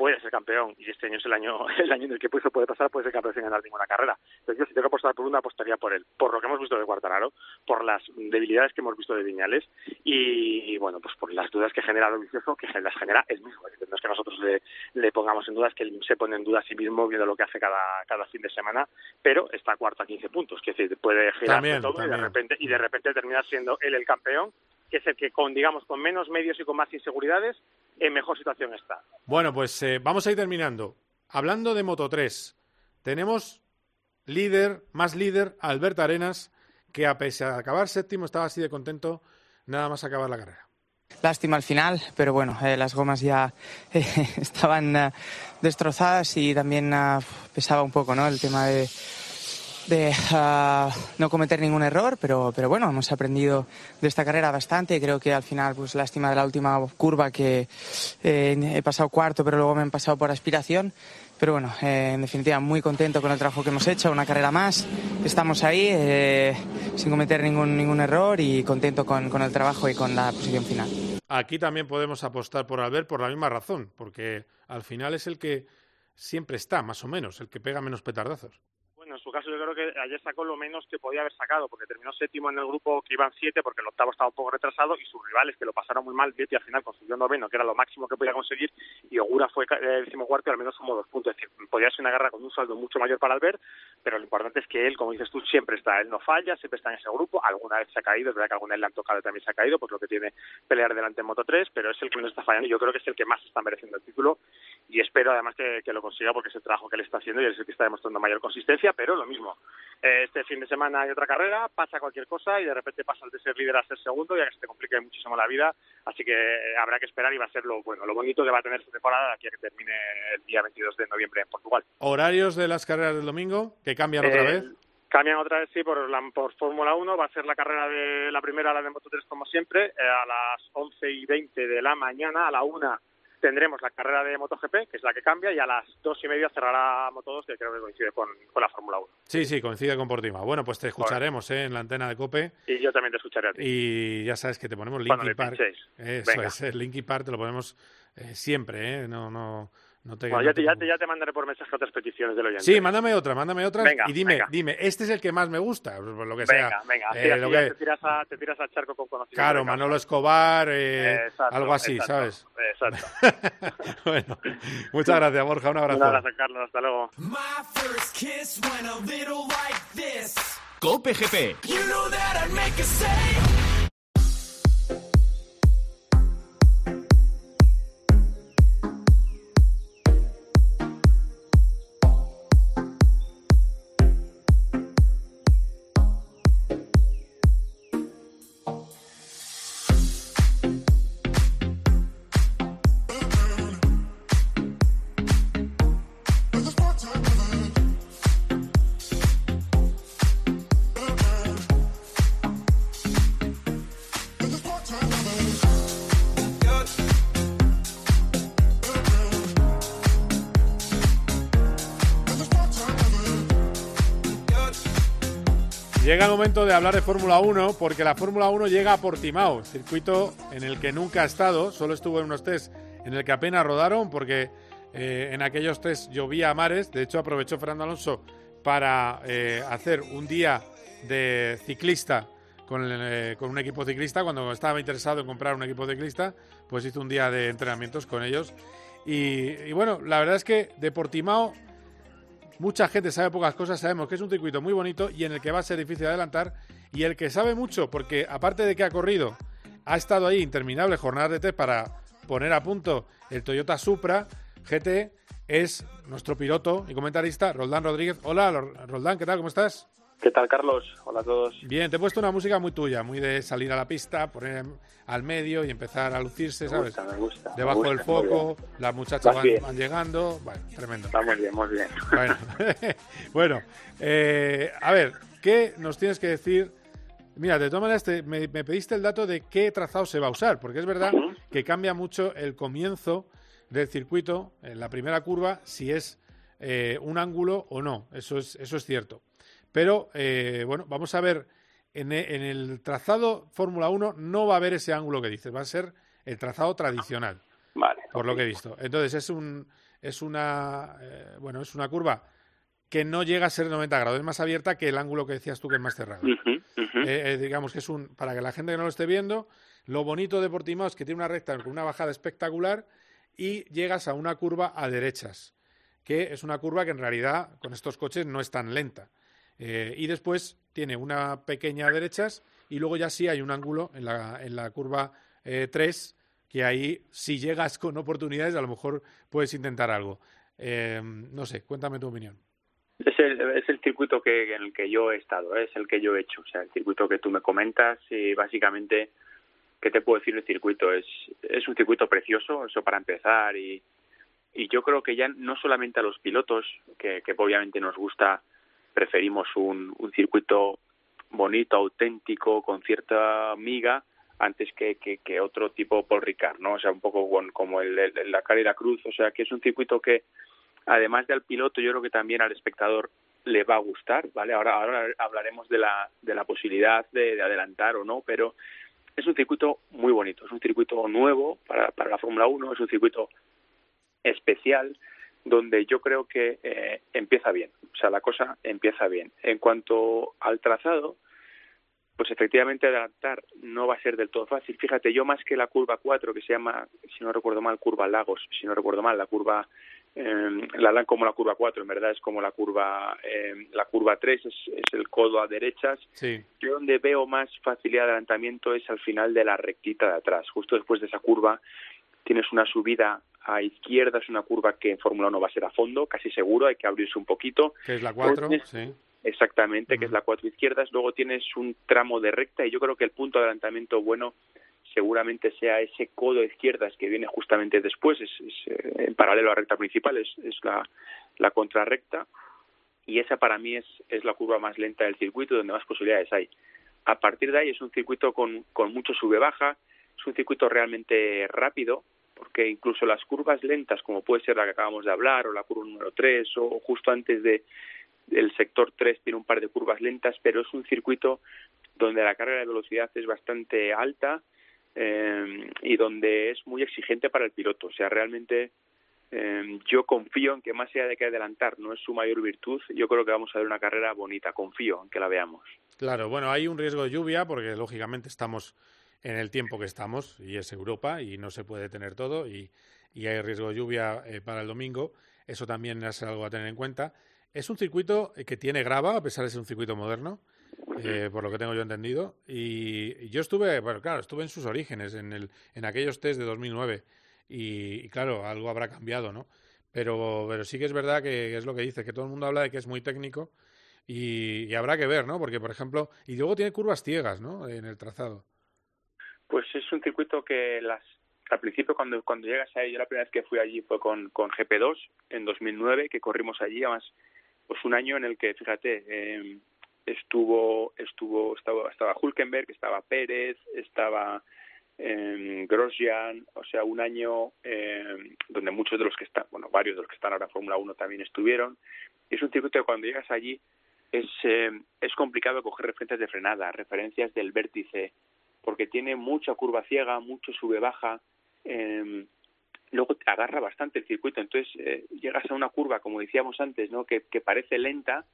puede ser campeón y este año es el año el año en el que eso puede pasar puede ser campeón sin ganar ninguna carrera. Entonces yo si tengo que apostar por una apostaría por él por lo que hemos visto de Cuartararo por las debilidades que hemos visto de Viñales y, bueno pues por las dudas que genera lo vicioso que las genera él mismo. No es que nosotros le, le pongamos en dudas que él se pone en duda a sí mismo viendo lo que hace cada cada fin de semana pero está cuarto a 15 puntos. Que decir puede girar todo y de repente y de repente terminar siendo él el campeón que es el que con digamos con menos medios y con más inseguridades en mejor situación está. Bueno, pues eh, vamos a ir terminando. Hablando de Moto 3, tenemos líder, más líder, Albert Arenas, que a pesar de acabar séptimo estaba así de contento nada más acabar la carrera. Lástima al final, pero bueno, eh, las gomas ya eh, estaban destrozadas y también pesaba un poco, ¿no? El tema de, de ah, no cometer ningún error, pero, pero bueno, hemos aprendido de esta carrera bastante. Creo que al final, pues lástima de la última curva que eh, he pasado cuarto, pero luego me han pasado por aspiración. Pero bueno, eh, en definitiva, muy contento con el trabajo que hemos hecho, una carrera más. Estamos ahí eh, sin cometer ningún, ningún error y contento con, con el trabajo y con la posición final. Aquí también podemos apostar por Albert por la misma razón, porque al final es el que siempre está, más o menos, el que pega menos petardazos en su caso yo creo que ayer sacó lo menos que podía haber sacado, porque terminó séptimo en el grupo que iban siete, porque el octavo estaba un poco retrasado, y sus rivales que lo pasaron muy mal, Vietti al final consiguió noveno, que era lo máximo que podía conseguir, y Ogura fue el décimo cuarto y al menos sumó dos puntos. Es decir, podía ser una guerra con un saldo mucho mayor para Albert, pero lo importante es que él, como dices tú, siempre está, él no falla, siempre está en ese grupo, alguna vez se ha caído, es verdad que alguna vez le han tocado y también se ha caído, pues lo que tiene pelear delante en Moto 3, pero es el que no está fallando y yo creo que es el que más está mereciendo el título y espero además que, que lo consiga porque es el trabajo que él está haciendo y es el que está demostrando mayor consistencia, pero lo mismo, eh, este fin de semana hay otra carrera, pasa cualquier cosa y de repente pasas de ser líder a ser segundo ya que se te complique muchísimo la vida, así que eh, habrá que esperar y va a ser lo bueno, lo bonito que va a tener esta temporada aquí a que termine el día 22 de noviembre en Portugal. ¿Horarios de las carreras del domingo que cambian otra Eh, vez? Cambian otra vez, sí, por, la, por Fórmula 1. Va a ser la carrera de la primera, la de Moto 3, como siempre, eh, a las 11 y 20 de la mañana. A la 1 tendremos la carrera de MotoGP, que es la que cambia, y a las 2 y media cerrará Moto 2, que creo que coincide con, con la Fórmula 1. Sí, sí, coincide con Portima. Bueno, pues te escucharemos eh, en la antena de COPE Y yo también te escucharé a ti. y ya sabes que te ponemos me Park. Eso Venga. es, el Linkin Park te lo ponemos eh, siempre, ¿eh? No, no, no te... Bueno, no ya, te te, ya, te, ya te mandaré por mensaje otras peticiones del oyente. Sí, mándame otra, mándame otra Venga, y dime, venga. dime, este es el que más me gusta, por lo que sea. Venga, venga, Eh, lo que- te, tiras a, te tiras al charco con conocimiento. Claro. Manolo Escobar, eh, Exacto, algo así, exacto, ¿sabes? Exacto. bueno, muchas gracias, Borja, un abrazo. Un abrazo, Carlos, hasta luego. Cope GP. Llega el momento de hablar de Fórmula 1 porque la Fórmula 1 llega a Portimao, circuito en el que nunca ha estado, solo estuvo en unos test en el que apenas rodaron porque eh, en aquellos test llovía a mares, de hecho aprovechó Fernando Alonso para eh, hacer un día de ciclista eh, con un equipo ciclista, cuando estaba interesado en comprar un equipo ciclista, pues hizo un día de entrenamientos con ellos. Y bueno, la verdad es que de Portimao Mucha gente sabe pocas cosas, sabemos que es un circuito muy bonito y en el que va a ser difícil adelantar. Y el que sabe mucho, porque aparte de que ha corrido, ha estado ahí interminables jornadas de test para poner a punto el Toyota Supra GT, es nuestro piloto y comentarista, Roldán Rodríguez. Hola, Roldán, ¿qué tal? ¿Cómo estás? ¿Qué tal, Carlos? Hola a todos. Bien, te he puesto una música muy tuya, muy de salir a la pista, poner al medio y empezar a lucirse, Me ¿sabes? gusta, me gusta. me Debajo gusta, del foco, las muchachas van, llegando, bueno, tremendo. Muy bien, muy bien. Bueno, bueno eh, a ver, ¿qué nos tienes que decir Mira, de todas maneras, te- me, me pediste el dato de qué trazado se va a usar, porque es verdad que cambia mucho el comienzo del circuito en la primera curva, si es eh, un ángulo o no. Eso es, eso es cierto. Pero, eh, bueno, vamos a ver. En e- en el trazado Fórmula 1 no va a haber ese ángulo que dices, va a ser el trazado tradicional Vale. por lo que he visto. Entonces es un es una eh, bueno es una curva que no llega a ser 90 grados, es más abierta que el ángulo que decías tú que es más cerrado. Eh, eh, digamos que es un para que la gente que no lo esté viendo, lo bonito de Portimao es que tiene una recta con una bajada espectacular y llegas a una curva a derechas, que es una curva que en realidad con estos coches no es tan lenta. Eh, y después tiene una pequeña derechas y luego ya sí hay un ángulo en la, en la curva eh, 3 que ahí si llegas con oportunidades a lo mejor puedes intentar algo. Eh, no sé, cuéntame tu opinión. Es el, es el circuito que, en el que yo he estado, ¿eh? es el que yo he hecho, o sea, el circuito que tú me comentas y básicamente, ¿qué te puedo decir del circuito? Es, es un circuito precioso, eso para empezar y, y yo creo que ya no solamente a los pilotos, que, que obviamente nos gusta, preferimos un, un circuito bonito, auténtico, con cierta miga, antes que, que, otro tipo Paul Ricard, ¿no? O sea, un poco como el, la cara cruz, o sea, que es un circuito que además del piloto, yo creo que también al espectador le va a gustar, ¿vale? Ahora, ahora hablaremos de la, de la posibilidad de, de adelantar o no, pero es un circuito muy bonito, es un circuito nuevo para, para la Fórmula 1, es un circuito especial donde yo creo que eh, empieza bien, o sea, la cosa empieza bien. En cuanto al trazado, pues efectivamente adelantar no va a ser del todo fácil. Fíjate, yo más que la curva 4, que se llama, si no recuerdo mal, curva Lagos, si no recuerdo mal, la curva, eh, la dan como la curva 4, en verdad es como la curva, eh, la curva 3, es, es el codo a derechas. Sí. Yo donde veo más facilidad de adelantamiento es al final de la rectita de atrás, justo después de esa curva tienes una subida a izquierda, es una curva que en Fórmula 1 va a ser a fondo, casi seguro, hay que abrirse un poquito. Que es la Luego 4, tienes- sí. Exactamente, que es la cuatro izquierdas. Luego tienes un tramo de recta y yo creo que el punto de adelantamiento bueno seguramente sea ese codo izquierdas que viene justamente después, es, es, eh, en paralelo a la recta principal, es, es la, la contrarrecta. Y esa para mí es, es la curva más lenta del circuito, donde más posibilidades hay. A partir de ahí es un circuito con, con mucho sube-baja, es un circuito realmente rápido, porque incluso las curvas lentas, como puede ser la que acabamos de hablar, o la curva número 3, o justo antes de, el sector 3 tiene un par de curvas lentas, pero es un circuito donde la carga de velocidad es bastante alta eh, y donde es muy exigente para el piloto. O sea, realmente eh, yo confío en que más allá de que adelantar no es su mayor virtud, yo creo que vamos a ver una carrera bonita, confío en que la veamos. Claro, bueno, hay un riesgo de lluvia porque lógicamente estamos en el tiempo que estamos y es Europa y no se puede tener todo y, y hay riesgo de lluvia eh, para el domingo. Eso también es algo a tener en cuenta. Es un circuito eh, que tiene grava, a pesar de ser un circuito moderno, eh, por lo que tengo yo entendido. Y, y yo estuve, bueno, claro, estuve en sus orígenes, en, el, en aquellos test de 2009. Y, y claro, algo habrá cambiado, ¿no? Pero, pero sí que es verdad que es lo que dice, que todo el mundo habla de que es muy técnico y, y habrá que ver, ¿no? Porque, por ejemplo, y luego tiene curvas ciegas, ¿no? En el trazado. Pues es un circuito que las al principio cuando cuando llegas ahí, yo la primera vez que fui allí fue con, con GP2 en 2009, que corrimos allí, además pues un año en el que, fíjate, eh, estuvo estuvo estaba, estaba Hulkenberg, estaba Pérez, estaba eh, Grosjean, o sea, un año eh, donde muchos de los que están, bueno, varios de los que están ahora Fórmula 1 también estuvieron. Es un circuito que cuando llegas allí es, es complicado coger referencias de frenada, referencias del vértice, porque tiene mucha curva ciega, mucho sube-baja, eh, luego te agarra bastante el circuito, entonces eh, llegas a una curva, como decíamos antes, ¿no? que, que parece lenta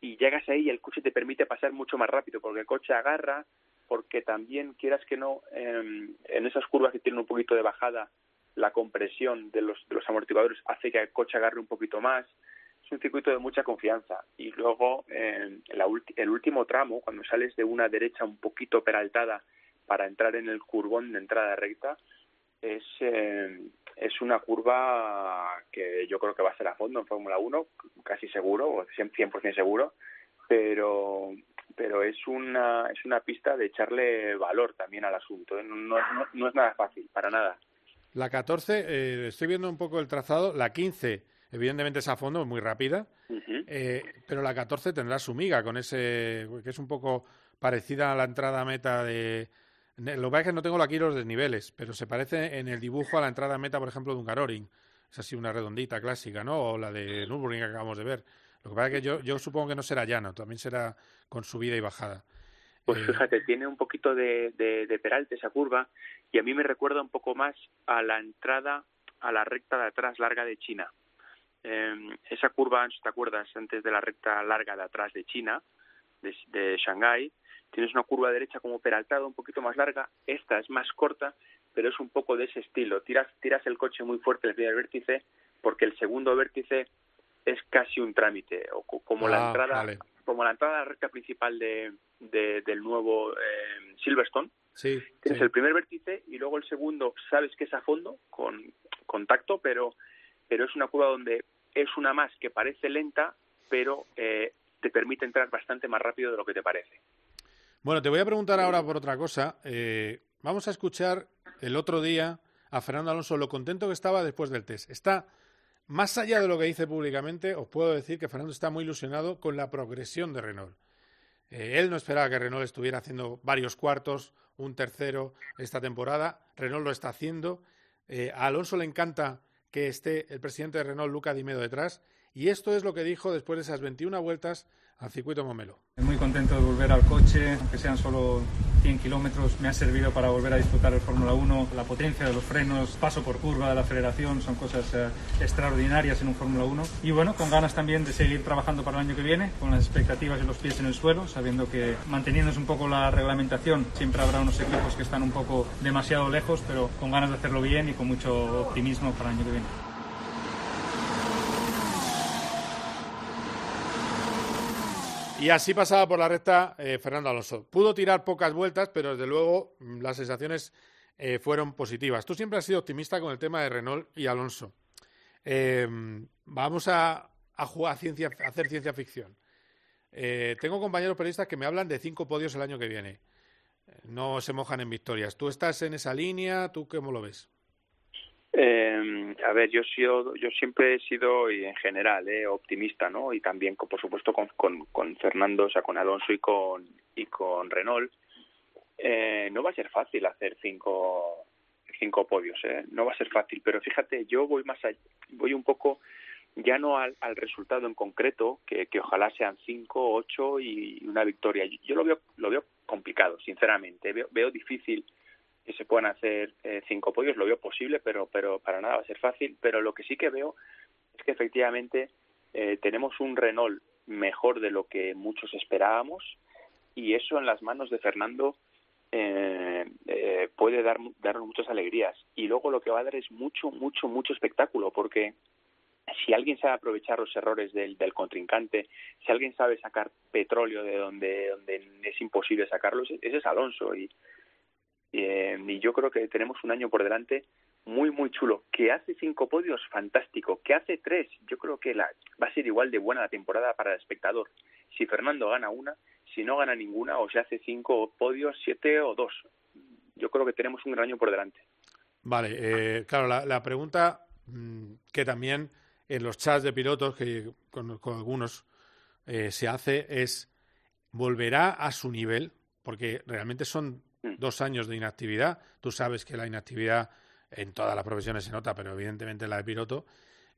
y llegas ahí y el coche te permite pasar mucho más rápido, porque el coche agarra, porque también, quieras que no, eh, en esas curvas que tienen un poquito de bajada, la compresión de los, de los amortiguadores hace que el coche agarre un poquito más. Es un circuito de mucha confianza. Y luego, eh, la el último tramo, cuando sales de una derecha un poquito peraltada para entrar en el curvón de entrada recta, es, eh, es una curva que yo creo que va a ser a fondo en Fórmula 1, casi seguro, o 100% seguro, pero pero es una es una pista de echarle valor también al asunto. ¿eh? No, no- no es nada fácil, para nada. La 14, eh, estoy viendo un poco el trazado. La 15 evidentemente es a fondo, muy rápida, eh, pero la 14 tendrá su miga con ese, que es un poco parecida a la entrada a meta de... Lo que pasa es que no tengo aquí los desniveles, pero se parece en el dibujo a la entrada a meta, por ejemplo, de un Garoring. Es así una redondita clásica, ¿no? O la de Nürburgring que acabamos de ver. Lo que pasa es que yo, yo supongo que no será llano, también será con subida y bajada. Pues Eh, fíjate, tiene un poquito de, de, de peralte esa curva y a mí me recuerda un poco más a la entrada a la recta de atrás larga de China. Eh, esa curva, si te acuerdas, antes de la recta larga de atrás de China, de, de Shanghái, tienes una curva derecha como peraltada, un poquito más larga. Esta es más corta, pero es un poco de ese estilo. Tiras, tiras el coche muy fuerte el primer vértice, porque el segundo vértice es casi un trámite, o co- como la Ah, entrada, vale. como la entrada a la recta principal de, de- del nuevo eh, Silverstone. Sí, Tienes sí. el primer vértice y luego el segundo sabes que es a fondo, con contacto, pero, pero es una curva donde es una más que parece lenta, pero eh, te permite entrar bastante más rápido de lo que te parece. Bueno, te voy a preguntar ahora por otra cosa. Eh, vamos a escuchar el otro día a Fernando Alonso lo contento que estaba después del test. Está más allá de lo que dice públicamente, os puedo decir que Fernando está muy ilusionado con la progresión de Renault. Eh, él no esperaba que Renault estuviera haciendo varios cuartos, un tercero esta temporada. Renault lo está haciendo. A Alonso le encanta que esté el presidente de Renault, Luca Di Medo, detrás. Y esto es lo que dijo después de esas 21 vueltas al circuito Momelo. Muy contento de volver al coche, aunque sean solo 100 kilómetros, me ha servido para volver a disfrutar el Fórmula 1. La potencia de los frenos, paso por curva de la aceleración, son cosas eh, extraordinarias en un Fórmula 1. Y bueno, con ganas también de seguir trabajando para el año que viene, con las expectativas y los pies en el suelo, sabiendo que manteniéndose un poco la reglamentación, siempre habrá unos equipos que están un poco demasiado lejos, pero con ganas de hacerlo bien y con mucho optimismo para el año que viene. Y así pasaba por la recta eh, Fernando Alonso. Pudo tirar pocas vueltas, pero desde luego mm, las sensaciones eh, fueron positivas. Tú siempre has sido optimista con el tema de Renault y Alonso. Eh, vamos a, jugar a, ciencia, a hacer ciencia ficción. Tengo compañeros periodistas que me hablan de cinco podios el año que viene. No se mojan en victorias. ¿Tú estás en esa línea? ¿Tú cómo lo ves? Eh, a ver, yo, sido, yo siempre he sido, y en general, eh, optimista, ¿no? Y también, por supuesto, con, con, con Fernando, o sea, con Alonso y con, y con Renault. Eh, no va a ser fácil hacer cinco, cinco podios, ¿eh? No va a ser fácil, pero fíjate, yo voy más allá, voy un poco ya no al, al resultado en concreto, que, que ojalá sean cinco, ocho y una victoria. Yo, yo lo veo lo veo complicado, sinceramente. Veo, veo difícil que se puedan hacer eh, cinco podios, lo veo posible, pero pero para nada va a ser fácil. Pero lo que sí que veo es que efectivamente eh, tenemos un Renault mejor de lo que muchos esperábamos y eso en las manos de Fernando eh, eh, puede dar darnos muchas alegrías y luego lo que va a dar es mucho mucho mucho espectáculo porque si alguien sabe aprovechar los errores del, del contrincante, si alguien sabe sacar petróleo de donde, donde es imposible sacarlo, ese es Alonso. Y, eh, y yo creo que tenemos un año por delante muy, muy chulo. Que hace cinco podios, fantástico. Que hace tres, yo creo que la, va a ser igual de buena la temporada para el espectador. Si Fernando gana una, si no gana ninguna, o se hace cinco podios, siete o dos. Yo creo que tenemos un gran año por delante. Vale, eh, claro, la, la pregunta mm, que también en los chats de pilotos, que con, con algunos eh, se hace, es, ¿volverá a su nivel? Porque realmente son dos años de inactividad. Tú sabes que la inactividad en todas las profesiones se nota, pero evidentemente en la de piloto.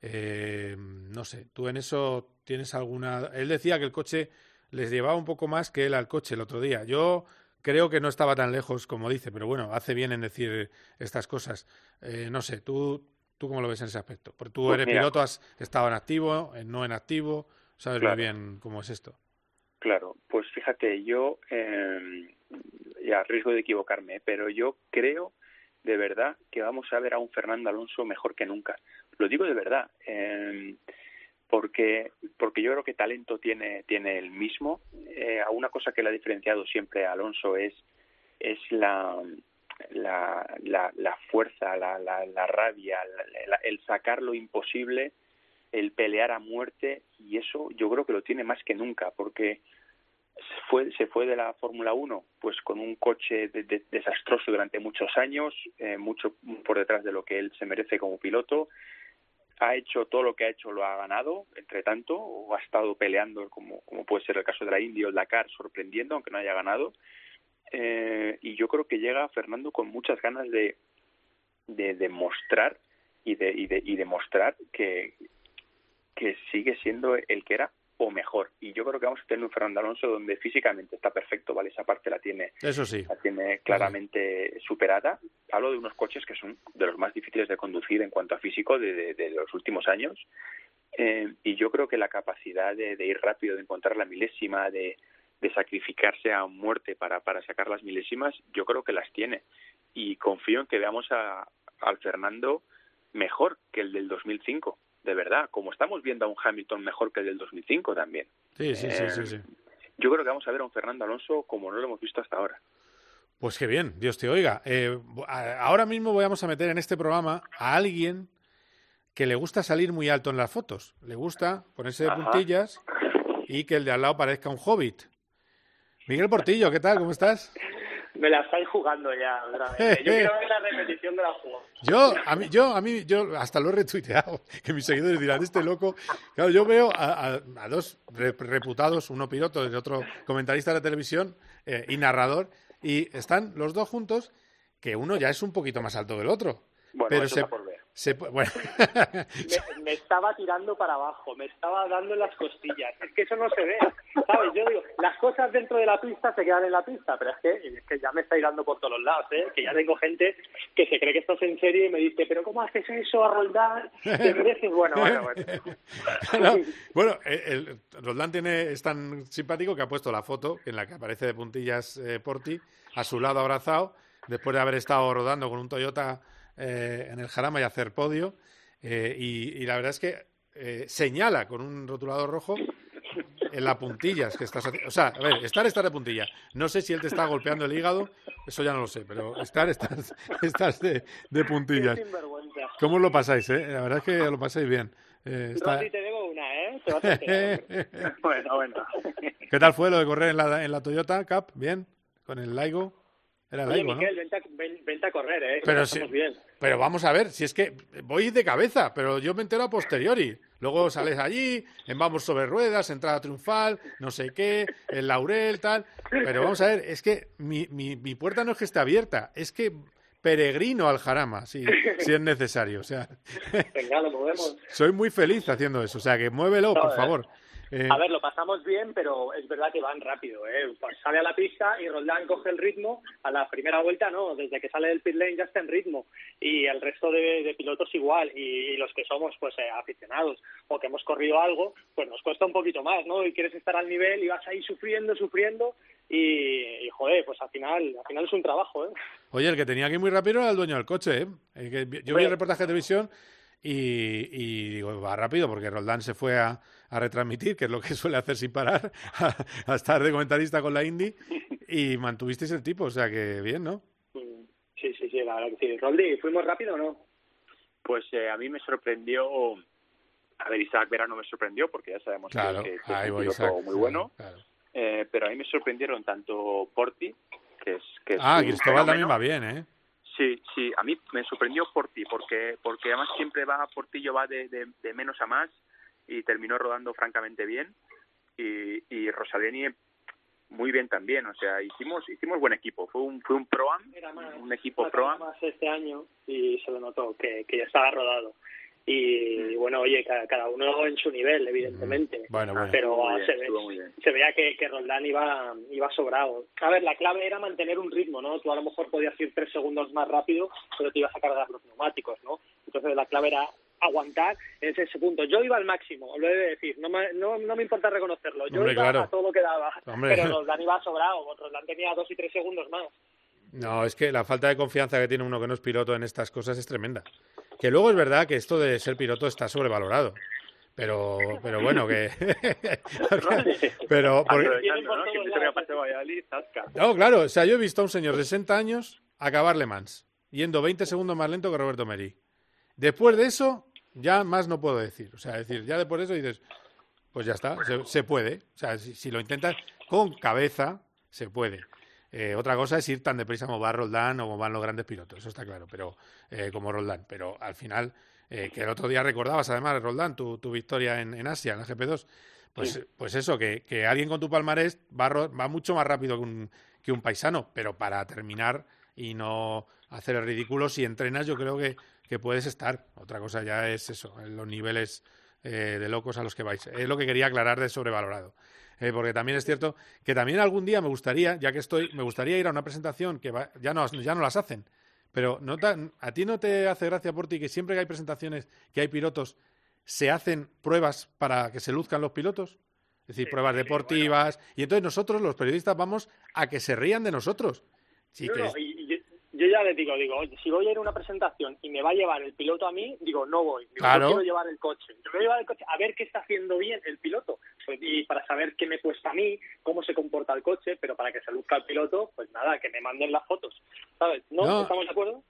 Eh, no sé, tú en eso tienes alguna. Él decía que el coche les llevaba un poco más que él al coche el otro día. Yo creo que no estaba tan lejos como dice, pero bueno, hace bien en decir estas cosas. Eh, no sé, tú, tú cómo lo ves en ese aspecto. Porque tú Pues eres mira. piloto, has estado en activo, no en activo, sabes Claro. muy bien cómo es esto. Claro, pues fíjate, yo, eh, y a riesgo de equivocarme, pero yo creo de verdad que vamos a ver a un Fernando Alonso mejor que nunca. Lo digo de verdad, eh, porque porque yo creo que talento tiene tiene el mismo. Eh, una cosa que le ha diferenciado siempre a Alonso es es la la, la, la fuerza, la, la, la rabia, la- el sacar lo imposible, el pelear a muerte y eso yo creo que lo tiene más que nunca porque se fue, se fue de la Fórmula 1 pues con un coche de- de- desastroso durante muchos años, eh, mucho por detrás de lo que él se merece como piloto. ha hecho todo lo que ha hecho, lo ha ganado, entre tanto, o ha estado peleando, como, puede ser el caso de la India o el Dakar, sorprendiendo, aunque no haya ganado. Eh, y yo creo que llega Fernando con muchas ganas de, de demostrar y de, y de y demostrar que, que sigue siendo el que era o mejor. Y yo creo que vamos a tener un Fernando Alonso donde físicamente está perfecto, ¿vale? Esa parte la tiene, Eso sí. la tiene claramente superada. Hablo de unos coches que son de los más difíciles de conducir en cuanto a físico de, de, de los últimos años. Eh, y yo creo que la capacidad de, de, ir rápido, de encontrar la milésima, de, de sacrificarse a muerte para, para sacar las milésimas, yo creo que las tiene. Y confío en que veamos a, al Fernando mejor que el del 2005 de verdad, como estamos viendo a un Hamilton mejor que el del 2005 también. Sí, sí, sí, sí, sí. Yo creo que vamos a ver a un Fernando Alonso como no lo hemos visto hasta ahora. Pues qué bien, Dios te oiga. Eh, ahora mismo vamos a meter en este programa a alguien que le gusta salir muy alto en las fotos. Le gusta ponerse de puntillas y que el de al lado parezca un hobbit. Miguel Portillo, ¿qué tal? ¿Cómo estás? Me la estáis jugando ya, otra vez. Yo quiero ver la repetición de la jugada. Yo, a mí, yo, a mí, yo hasta lo he retuiteado, que mis seguidores dirán, este loco. Claro, yo veo a, a, a dos reputados, uno piloto y otro comentarista de televisión eh, y narrador, y están los dos juntos, que uno ya es un poquito más alto del otro. Bueno, pero se. Se, bueno. me, me, estaba tirando para abajo, me estaba dando en las costillas. Es que eso no se ve, ¿sabes? Yo digo, las cosas dentro de la pista se quedan en la pista, pero es que, es que ya me está tirando por todos los lados, ¿eh? Que ya tengo gente que se cree que esto es en serio y me dice, pero ¿cómo haces eso a Roldán? ¿Te mereces? Bueno, bueno, bueno. no, bueno, el, Roldán tiene, es tan simpático que ha puesto la foto en la que aparece de puntillas eh, Porti, a su lado abrazado, después de haber estado rodando con un Toyota eh, en el Jarama y hacer podio. Eh, y, y, la verdad es que eh, señala con un rotulador rojo en la puntillas que estás haciendo. O sea, a ver, estar, estar de puntilla. No sé si él te está golpeando el hígado, eso ya no lo sé, pero estar, estás, estás de, de puntillas. ¿Cómo lo pasáis, eh? La verdad es que lo pasáis bien. Eh, está... te debo una, ¿eh? Te vas a bueno, bueno. ¿Qué tal fue lo de correr en la, en la Toyota Cup? ¿Bien? ¿Con el Laigo? Era Oye, Miquel, ¿no? vente, a, ven, vente a correr, ¿eh? Pero, si, bien. Pero vamos a ver, si es que voy de cabeza, pero yo me entero a posteriori. Luego sales allí, en Vamos sobre Ruedas, entrada triunfal, no sé qué, el laurel, tal. Pero vamos a ver, es que mi, mi, mi puerta no es que esté abierta, es que peregrino al Jarama, si, si es necesario. O sea, Venga, lo movemos. soy muy feliz haciendo eso. O sea, que muévelo, No, por eh. favor. Eh, A ver, lo pasamos bien, pero es verdad que van rápido, ¿eh? Pues sale a la pista y Roldán coge el ritmo, a la primera vuelta no, desde que sale del pit lane ya está en ritmo, y el resto de, de pilotos igual, y, y, los que somos pues eh, aficionados o que hemos corrido algo, pues nos cuesta un poquito más, ¿no? Y quieres estar al nivel y vas ahí sufriendo, sufriendo, y, y joder, pues al final, al final es un trabajo, ¿eh? Oye, el que tenía que ir muy rápido era el dueño del coche, ¿eh? El que- yo vi el reportaje de televisión y, y digo, va rápido porque Roldán se fue a, a retransmitir, que es lo que suele hacer sin parar, a, a estar de comentarista con la Indy y mantuvisteis el tipo, o sea que bien, ¿no? Sí, sí, sí, la verdad que sí. Roldi, ¿fuimos rápido o no? Pues eh, a mí me sorprendió. A ver, Isaac Vera no me sorprendió porque ya sabemos Claro, que, que es un piloto muy bueno. claro. Eh, pero a mí me sorprendieron tanto Porti, que es. Que es Ah, Cristóbal también va bien, ¿eh? Sí, sí, a mí me sorprendió Porti, porque, porque además siempre va, Portillo va de, de, de menos a más y terminó rodando francamente bien. Y, y Rosaleni muy bien también, o sea, hicimos hicimos buen equipo, fue un fue un Pro-Am, un equipo Pro-Am. más este año y se lo notó que, que ya estaba rodado. Y bueno, oye, cada, cada uno en su nivel, evidentemente. Bueno, bueno. Pero ah, bien, se, ve- se veía que, que Roldán iba, iba sobrado. A ver, la clave era mantener un ritmo, ¿no? Tú a lo mejor podías ir tres segundos más rápido, pero te ibas a cargar los neumáticos, ¿no? Entonces la clave era aguantar en ese punto. Yo iba al máximo, lo he de decir, no me, no, no me importa reconocerlo. Yo Hombre, iba claro. a todo lo que daba, Hombre. pero Roldán iba sobrado. Roldán tenía dos y tres segundos más. No, es que la falta de confianza que tiene uno que no es piloto en estas cosas es tremenda. Que luego es verdad que esto de ser piloto está sobrevalorado. Pero, pero bueno, que... pero, porque-. No, claro, o sea, yo he visto a un señor de 60 años acabar Le Mans, yendo 20 segundos más lento que Roberto Meri. Después de eso, ya más no puedo decir. O sea, decir, ya después de eso dices, pues ya está, se, se puede. O sea, si, si lo intentas con cabeza, se puede. Eh, otra cosa es ir tan deprisa como va Roldán o como van los grandes pilotos, eso está claro, pero eh, como Roldán. Pero al final, eh, que el otro día recordabas además, Roldán, tu, tu victoria en, en Asia, en la GP2. Pues, Sí. pues eso, que, que alguien con tu palmarés va, va mucho más rápido que un, que un paisano, pero para terminar y no hacer el ridículo, si entrenas yo creo que, que puedes estar. Otra cosa ya es eso, en los niveles eh, de locos a los que vais. Es lo que quería aclarar de sobrevalorado. Eh, porque también es cierto que también algún día me gustaría, ya que estoy, me gustaría ir a una presentación que va- ya, no, ya no las hacen. Pero ¿no te- a ti no te hace gracia, Porti, que siempre que hay presentaciones, que hay pilotos, se hacen pruebas para que se luzcan los pilotos? Es decir, pruebas deportivas. Y entonces nosotros, los periodistas, vamos a que se rían de nosotros. Sí, No, que no, y yo, ya les digo, digo, oye, si voy a ir a una presentación y me va a llevar el piloto a mí, digo, no voy. Digo, Claro. Yo quiero llevar el coche. Yo voy a llevar el coche a ver qué está haciendo bien el piloto. Pues, y para saber qué me cuesta a mí, cómo se comporta el coche, pero para que se luzca el piloto, pues nada, que me manden las fotos. ¿Sabes? ¿No? No. ¿Estamos de acuerdo?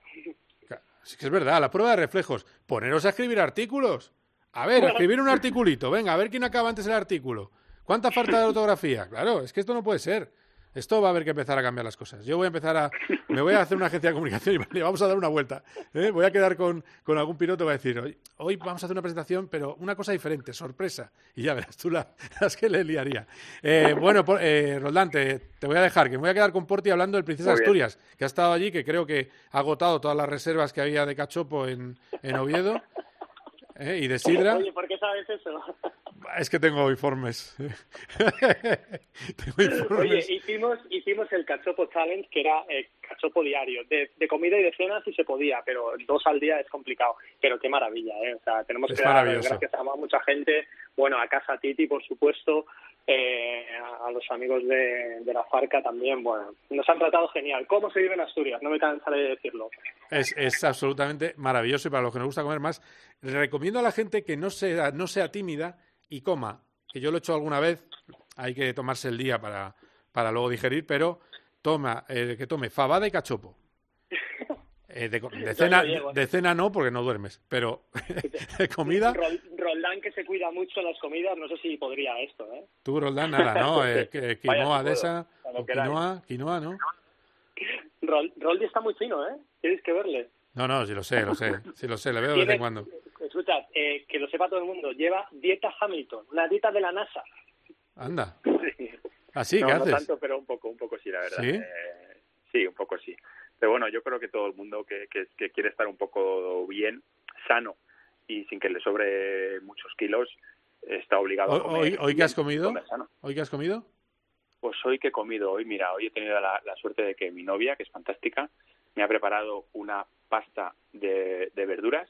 Sí que es verdad, la prueba de reflejos. Poneros a escribir artículos. A ver, a escribir un articulito. Venga, a ver quién acaba antes el artículo. ¿Cuánta falta de ortografía? Claro, es que esto no puede ser. Esto va a haber que empezar a cambiar las cosas. Yo voy a empezar a... Me voy a hacer una agencia de comunicación y vale, vamos a dar una vuelta. ¿eh? Voy a quedar con, con algún piloto y voy a decir, hoy, hoy vamos a hacer una presentación, pero una cosa diferente, sorpresa. Y ya verás tú la- las que le liaría. Eh, bueno, por- eh, Roldán, te, te voy a dejar, que me voy a quedar con Porti hablando del Princesa. Asturias, que ha estado allí, que creo que ha agotado todas las reservas que había de cachopo en, en Oviedo ¿eh? y de sidra. Oye, ¿por qué sabes eso? Es que tengo informes. tengo Oye, hicimos, hicimos el cachopo challenge, que era eh, cachopo diario, de, de comida y de cena si se podía, pero dos al día es complicado. Pero qué maravilla, ¿eh? O sea, tenemos Es que dar gracias a mucha gente, bueno, a Casa Titi, por supuesto, eh, a, a los amigos de, de la Farca también, bueno, nos han tratado genial. ¿Cómo se vive en Asturias? No me cansaré de decirlo. Es, es absolutamente maravilloso y para los que nos gusta comer más, recomiendo a la gente que no sea, no sea tímida y coma, que yo lo he hecho alguna vez, hay que tomarse el día para, para luego digerir, pero toma, eh, que tome fabada y cachopo. Eh, de, cena, de cena no, porque no duermes, pero de comida, Rol- Roldán, que se cuida mucho las comidas, no sé si podría esto, ¿eh? tú, Roldán, nada, ¿no? Eh, que- quinoa de esa, o quinoa, quinoa, ¿no? Rol- Roldi está muy fino, ¿eh? Tienes que verle. No, no, sí lo sé, lo sé, sí lo sé, le veo de vez en cuando. Eh, que lo sepa todo el mundo, lleva dieta Hamilton, una dieta de la NASA. Anda. Así, no, ¿qué no haces? tanto, pero un poco, un poco sí, la verdad. ¿Sí? Eh, sí, un poco sí. Pero bueno, yo creo que todo el mundo que, que, que quiere estar un poco bien, sano y sin que le sobre muchos kilos, está obligado a Hoy, comer. hoy, hoy que has comido, hoy que has comido, Pues hoy que he comido, hoy mira, hoy he tenido la, la suerte de que mi novia, que es fantástica, me ha preparado una pasta de, de verduras.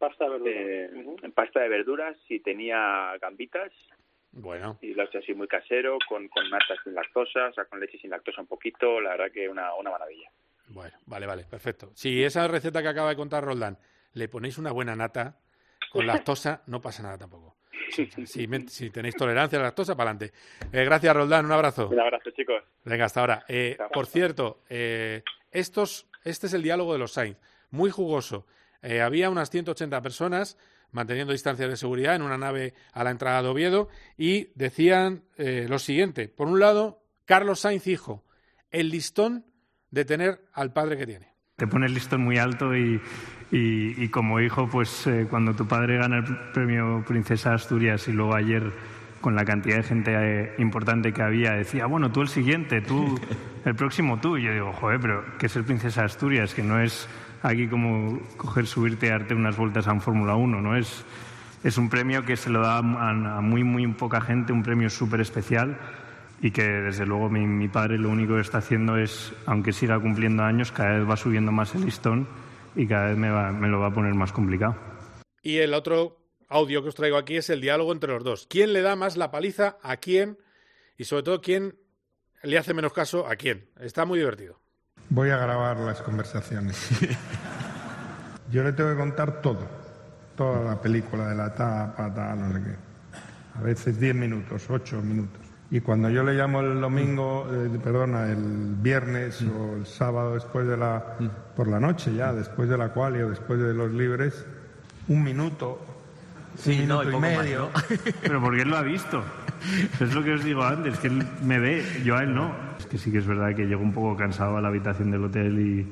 Pasta de verduras. Eh, Pasta de verduras y tenía gambitas bueno, y lo he hecho así muy casero, con, con natas sin lactosa, o sea, con leche sin lactosa un poquito, la verdad que una, una maravilla. Bueno, vale, vale, perfecto. Si esa receta que acaba de contar Roldán le ponéis una buena nata con lactosa, no pasa nada tampoco. Si, si me- si tenéis tolerancia a la lactosa, para adelante. gracias, Roldán, un abrazo. Un abrazo, chicos. Venga, hasta ahora. Eh, por cierto, eh, estos, este es el diálogo de los Sainz, muy jugoso. Eh, había unas 180 personas manteniendo distancias de seguridad en una nave a la entrada de Oviedo y decían eh, lo siguiente. Por un lado, Carlos Sainz hijo, el listón de tener al padre que tiene. Te pone el listón muy alto y, y- y como hijo, pues eh, cuando tu padre gana el premio Princesa Asturias y luego ayer con la cantidad de gente eh, importante que había, decía, bueno, tú el siguiente, tú, el próximo tú. Y yo digo, joder, pero ¿qué es el Princesa Asturias? Que no es aquí como coger, subirte y darte unas vueltas a un Fórmula 1, ¿no? Es, es un premio que se lo da a, a muy, muy poca gente, un premio súper especial y que desde luego mi, mi padre lo único que está haciendo es, aunque siga cumpliendo años, cada vez va subiendo más el listón y cada vez me, va- me lo va a poner más complicado. Y el otro audio que os traigo aquí es el diálogo entre los dos. ¿Quién le da más la paliza a quién? Y sobre todo, ¿quién le hace menos caso a quién? Está muy divertido. Voy a grabar las conversaciones. Yo le tengo que contar todo, toda la película de la tapa, tal, no sé qué. A veces 10 minutos, 8 minutos. Y cuando yo le llamo el domingo, eh, perdona, el viernes o el sábado después de la, por la noche ya, después de la quali o después de los libres, un minuto, un minuto y medio. Pero porque él lo ha visto. Es lo que os digo antes, que él me ve, yo a él no. Es que sí que es verdad que llego un poco cansado a la habitación del hotel y,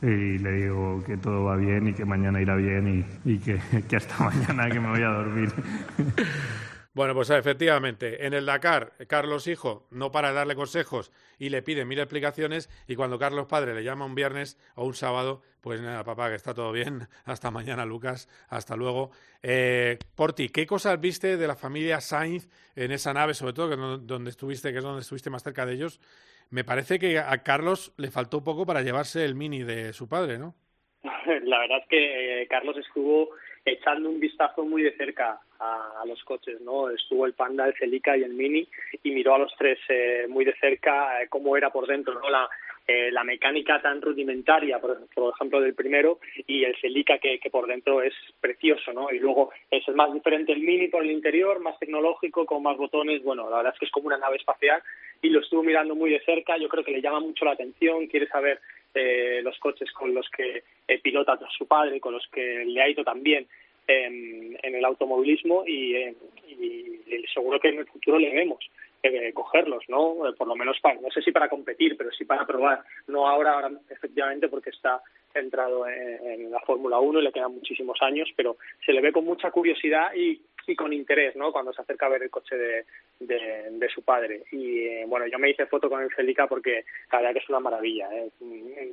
le digo que todo va bien y que mañana irá bien y, y que, que hasta mañana que me voy a dormir. Bueno, pues efectivamente, en el Dakar, Carlos Hijo no para de darle consejos y le pide mil explicaciones y cuando Carlos Padre le llama un viernes o un sábado, pues nada, papá, que está todo bien, hasta mañana, Lucas, hasta luego. Eh, Porti, ¿qué cosas viste de la familia Sainz en esa nave, sobre todo que donde estuviste, que es donde estuviste más cerca de ellos? Me parece que a Carlos le faltó poco para llevarse el mini de su padre, ¿no? La verdad es que Carlos estuvo echando un vistazo muy de cerca a, los coches, ¿no? Estuvo el Panda, el Celica y el Mini y miró a los tres eh, muy de cerca eh, cómo era por dentro, ¿no? La, eh, la mecánica tan rudimentaria, por, ejemplo, del primero y el Celica que, que, por dentro es precioso, ¿no? Y luego es el más diferente el Mini por el interior, más tecnológico, con más botones, bueno, la verdad es que es como una nave espacial y lo estuvo mirando muy de cerca, yo creo que le llama mucho la atención, quiere saber eh, los coches con los que eh, pilota su padre, con los que le ha ido también en, en el automovilismo y, eh, y, seguro que en el futuro le vemos eh, cogerlos, ¿no? Eh, por lo menos para, no sé si para competir, pero sí para probar. No ahora, ahora efectivamente, porque está centrado en, la Fórmula 1 y le quedan muchísimos años, pero se le ve con mucha curiosidad y, y con interés, ¿no? Cuando se acerca a ver el coche de, de, su padre. Y eh, bueno, yo me hice foto con el Celica porque la verdad que es una maravilla. ¿eh?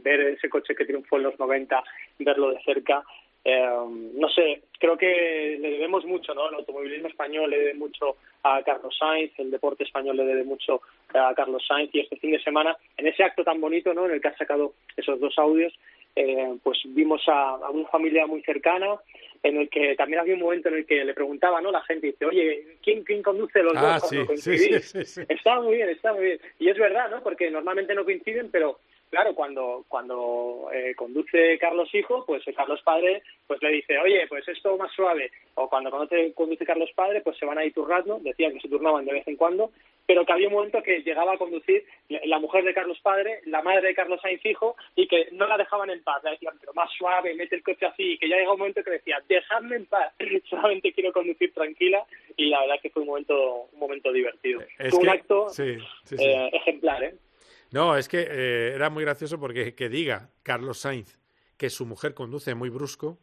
Ver ese coche que triunfó en los 90, verlo de cerca, eh, no sé, creo que le debemos mucho, ¿no? El automovilismo español le debe mucho a Carlos Sainz, el deporte español le debe mucho a Carlos Sainz y este fin de semana, en ese acto tan bonito, ¿no? En el que ha sacado esos dos audios, eh, pues vimos a, a, una familia muy cercana, en el que también había un momento en el que le preguntaba, ¿no? La gente dice, oye, ¿quién, quién conduce los ah, dos? Sí, sí, sí, sí, Está muy bien, está muy bien. Y es verdad, ¿no? Porque normalmente no coinciden, pero claro, cuando cuando eh, conduce Carlos Hijo, pues Carlos Padre pues le dice, oye, pues esto más suave. O cuando conduce, conduce Carlos Padre, pues se van a ir turnando, decían que se turnaban de vez en cuando, pero que había un momento que llegaba a conducir la mujer de Carlos Padre, la madre de Carlos Sainz Hijo, y que no la dejaban en paz. Le decían, pero más suave, mete el coche así, y que ya llegó un momento que decía, dejadme en paz, solamente quiero conducir tranquila, y la verdad que fue un momento, un momento divertido. Es fue un acto sí, sí, sí. Eh, ejemplar, ¿eh? No, es que eh, era muy gracioso porque que diga Carlos Sainz que su mujer conduce muy brusco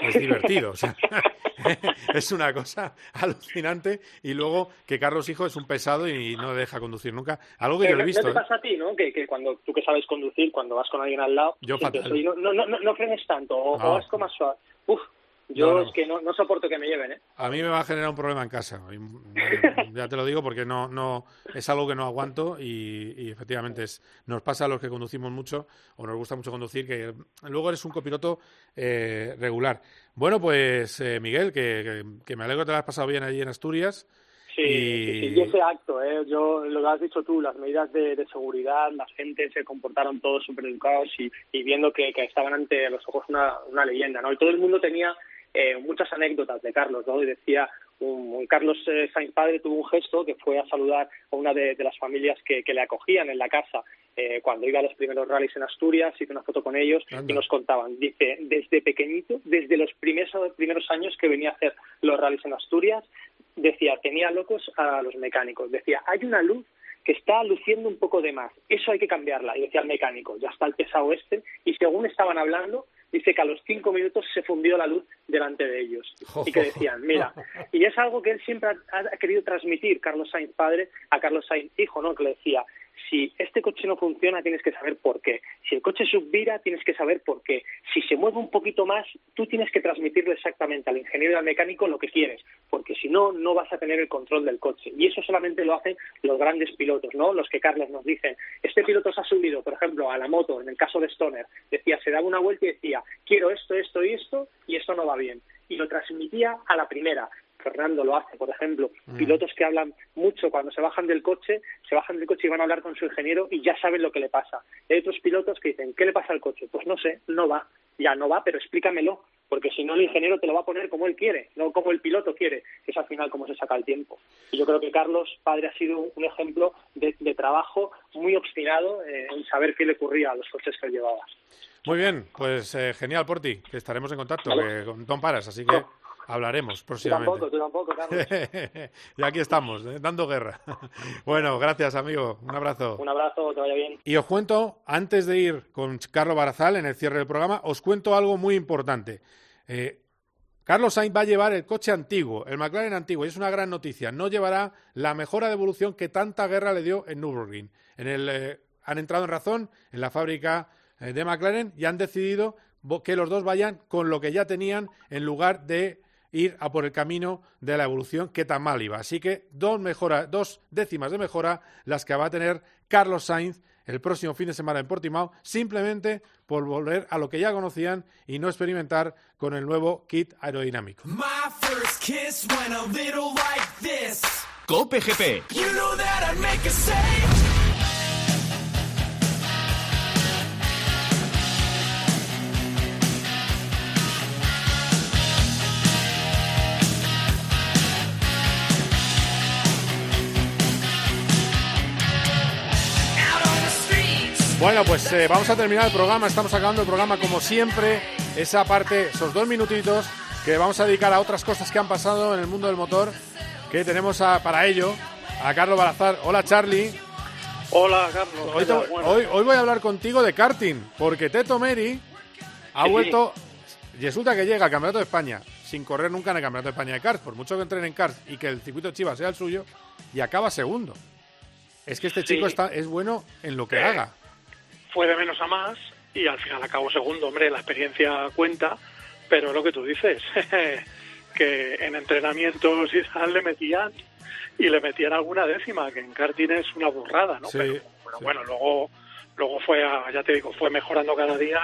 es divertido. o sea, es una cosa alucinante. Y luego que Carlos Hijo es un pesado y no deja conducir nunca. Algo que Pero yo he visto. ¿No te ¿eh? pasa a ti, no? Que, que cuando tú que sabes conducir, cuando vas con alguien al lado, Yo sientes, fatal. "Oye, no, no, no, frenes tanto, o, o vas con más suave. Uf, yo No, no. es que no, no soporto que me lleven, ¿eh? A mí me va a generar un problema en casa. Eh, ya te lo digo porque no, no es algo que no aguanto y, y efectivamente es, nos pasa a los que conducimos mucho o nos gusta mucho conducir que luego eres un copiloto eh, regular. Bueno, pues eh, Miguel, que, que, que me alegro que te lo has pasado bien allí en Asturias. Sí, y... sí, sí, y ese acto, ¿eh? yo lo que has dicho tú, las medidas de, de seguridad, la gente se comportaron todos súper educados y, y viendo que, que estaban ante los ojos una, una leyenda, ¿no? Y todo el mundo tenía eh, muchas anécdotas de Carlos, ¿no? Y decía, un, un Carlos eh, Sainz padre tuvo un gesto que fue a saludar a una de, de las familias que, que le acogían en la casa eh, cuando iba a los primeros rallies en Asturias, hice una foto con ellos Anda. y nos contaban, dice, desde pequeñito, desde los primeros, primeros años que venía a hacer los rallies en Asturias, decía, tenía locos a los mecánicos, decía, hay una luz que está luciendo un poco de más, eso hay que cambiarla, y decía el mecánico, ya está el pesado este, y según estaban hablando, dice que a los cinco minutos se fundió la luz delante de ellos, y que decían, mira, y es algo que él siempre ha, ha querido transmitir, Carlos Sainz padre, a Carlos Sainz hijo, ¿no?, que le decía, si este coche no funciona, tienes que saber por qué. Si el coche subvira, tienes que saber por qué. Si se mueve un poquito más, tú tienes que transmitirle exactamente al ingeniero y al mecánico lo que quieres, porque si no, no vas a tener el control del coche. Y eso solamente lo hacen los grandes pilotos, ¿no? Los que Carlos nos dicen, este piloto se ha subido, por ejemplo, a la moto, en el caso de Stoner, decía, se daba una vuelta y decía, quiero esto, esto y esto, y esto no va bien. Y lo transmitía a la primera. Fernando lo hace, por ejemplo, Mm. pilotos que hablan mucho cuando se bajan del coche, se bajan del coche y van a hablar con su ingeniero y ya saben lo que le pasa. Hay otros pilotos que dicen, ¿qué le pasa al coche? Pues no sé, no va, ya no va, pero explícamelo, porque si no el ingeniero te lo va a poner como él quiere, no como el piloto quiere, que es al final como se saca el tiempo. Y yo creo que Carlos, padre, ha sido un ejemplo de, de trabajo muy obstinado eh, en saber qué le ocurría a los coches que él llevaba. Muy bien, pues eh, genial, Porti, que estaremos en contacto Vale. con Tom Paras, así que hablaremos Tú próximamente. tampoco, tú tampoco, Carlos. y aquí estamos, ¿eh? dando guerra. bueno, gracias, amigo. Un abrazo. Un abrazo, que vaya bien. Y os cuento, antes de ir con Carlos Barazal en el cierre del programa, os cuento algo muy importante. Eh, Carlos Sainz va a llevar el coche antiguo, el McLaren antiguo, y es una gran noticia. No llevará la mejora de evolución que tanta guerra le dio en Nürburgring. En el, eh, han entrado en razón en la fábrica de McLaren y han decidido que los dos vayan con lo que ya tenían en lugar de ir a por el camino de la evolución que tan mal iba. Así que dos, mejora, dos décimas de mejora las que va a tener Carlos Sainz el próximo fin de semana en Portimao, simplemente por volver a lo que ya conocían y no experimentar con el nuevo kit aerodinámico. Like. Cope GP. You know Bueno, pues eh, vamos a terminar el programa. Estamos acabando el programa como siempre. Esa parte, esos dos minutitos que vamos a dedicar a otras cosas que han pasado en el mundo del motor. Que tenemos a- para ello a Carlos Balazar. Hola, Charlie. Hola, Carlos. Hoy, te- hoy- hoy voy a hablar contigo de karting, porque Teto Meri ha Sí. vuelto. Resulta que llega al Campeonato de España sin correr nunca en el Campeonato de España de Cars, por mucho que entren en Cars y que el circuito de Chivas sea el suyo, y acaba segundo. Es que este Sí. chico está, es bueno en lo que Eh, haga. Fue de menos a más y al final acabó segundo. Hombre, la experiencia cuenta, pero lo que tú dices, que en entrenamientos y tal le metían y le metían alguna décima, que en karting es una burrada, ¿no? Sí, pero, pero bueno, luego luego fue, a- ya te digo, fue mejorando cada día.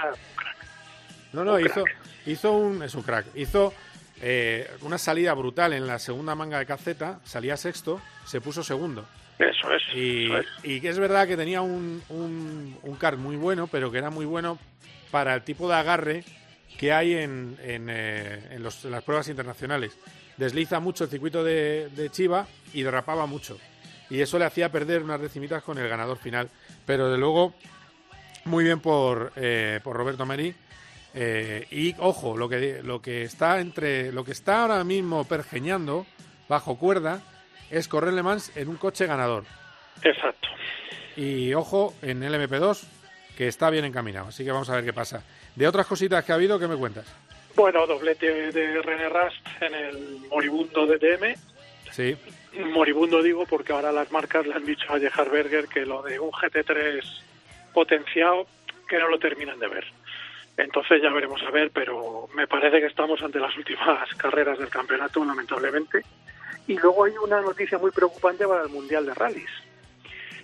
No, no, hizo, hizo un. Es un crack. Hizo eh, una salida brutal en la segunda manga de caceta, salía sexto, se puso segundo. Eso es. Y, eso es. y que es verdad que tenía un, un, un kart muy bueno, pero que era muy bueno para el tipo de agarre que hay en, en, eh, en los- en las pruebas internacionales. Desliza mucho el circuito de, de Chiva y derrapaba mucho. Y eso le hacía perder unas decimitas con el ganador final. Pero de luego, muy bien por, eh, por Roberto Meri. Eh, y ojo, lo que, lo que está entre lo que está ahora mismo pergeñando bajo cuerda es correr Le Mans en un coche ganador. Exacto. Y ojo en el MP2, que está bien encaminado. Así que vamos a ver qué pasa. De otras cositas que ha habido, ¿qué me cuentas? Bueno, doblete de René Rast en el moribundo DTM. Sí. Moribundo digo porque ahora las marcas le han dicho a Gerhard Berger que lo de un GT3 potenciado que no lo terminan de ver. Entonces ya veremos a ver, pero me parece que estamos ante las últimas carreras del campeonato, lamentablemente. Y luego hay una noticia muy preocupante para el Mundial de Rallys.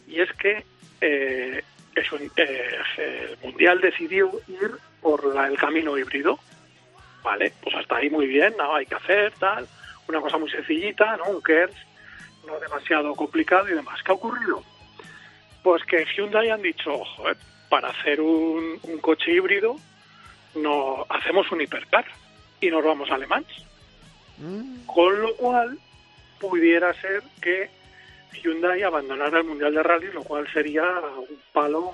Y es que eh, es un- eh, el Mundial decidió ir por la- el camino híbrido. Vale, pues hasta ahí muy bien, no hay que hacer, tal. Una cosa muy sencillita, ¿no? Un KERS, no demasiado complicado y demás. ¿Qué ha ocurrido? Pues que Hyundai han dicho, "Joder, para hacer un, un coche híbrido, no hacemos un hipercar y nos vamos a Alemán. Con lo cual, pudiera ser que Hyundai abandonara el Mundial de Rally, lo cual sería un palo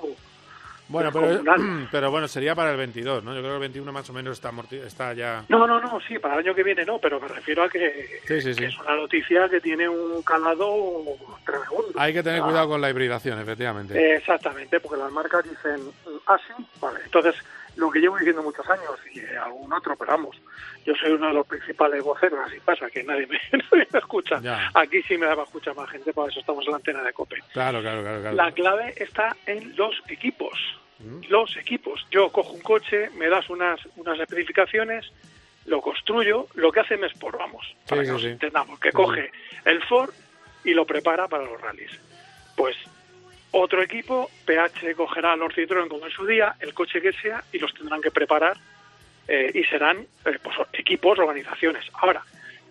Bueno, pero, descomunal. pero bueno, sería para el 22, ¿no? Yo creo que el 21 más o menos está, está ya... No, no, no, sí, para el año que viene no, pero me refiero a que, Sí, sí, sí. que es una noticia que tiene un calado tremendo. Hay que tener Ah, cuidado con la hibridación, efectivamente. Exactamente, porque las marcas dicen, ah, sí, vale. Entonces, lo que llevo diciendo muchos años y algún otro, pero vamos, yo soy uno de los principales voceros, así pasa, que nadie me, nadie me escucha. Ya. Aquí sí me va a escuchar más gente, por eso estamos en la antena de COPE. Claro, claro, claro. claro. La clave está en los equipos. Los equipos. Yo cojo un coche, me das unas, unas especificaciones, lo construyo, lo que hace Mesport, vamos, para que sí, nos entendamos, que Sí, coge el Ford y lo prepara para los rallies. Pues otro equipo, PH cogerá los Citroën como en su día, el coche que sea, y los tendrán que preparar eh, y serán eh, pues, equipos, organizaciones. Ahora,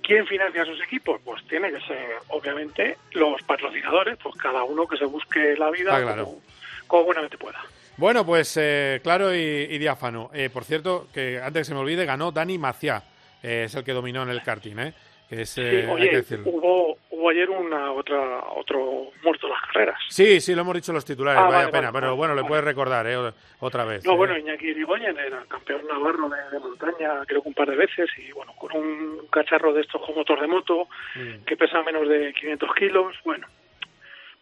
¿quién financia esos equipos? Pues tiene que ser, obviamente, los patrocinadores, pues cada uno que se busque la vida Está claro. como, como buenamente pueda. Bueno, pues eh, claro y, y diáfano. Eh, por cierto, que antes que se me olvide, ganó Dani Maciá. Eh, es el que dominó en el karting, ¿eh? Es, eh, oye, hubo, hubo ayer una otra otro muerto en las carreras. Sí, sí, lo hemos dicho los titulares, Ah, vaya vale, pena, vale, pero vale, bueno, le puedes recordar, ¿eh? Otra vez. No, ¿eh? bueno, Iñaki Irigoyen era campeón navarro de, de montaña, creo que un par de veces, y bueno, con un cacharro de estos con motor de moto, Mm. que pesa menos de 500 kilos, bueno,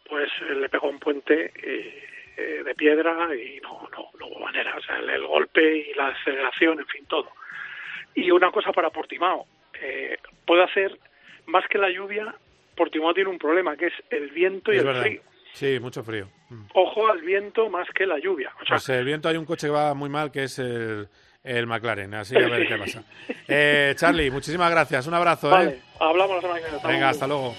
pues eh, le pegó un puente de piedra y no, no, no hubo manera, o sea, el, el golpe y la aceleración, en fin, todo. Y una cosa para Portimao, eh, puede hacer, más que la lluvia, Portimao tiene un problema, que es el viento y Es el verdad. frío. Sí, mucho frío. Ojo al viento más que la lluvia. O sea, Pues el viento hay un coche que va muy mal, que es el, el McLaren, así a ver qué pasa. Eh, Charlie, muchísimas gracias, un abrazo. ¿eh? Hablamos la semana que viene. Venga, hasta luego.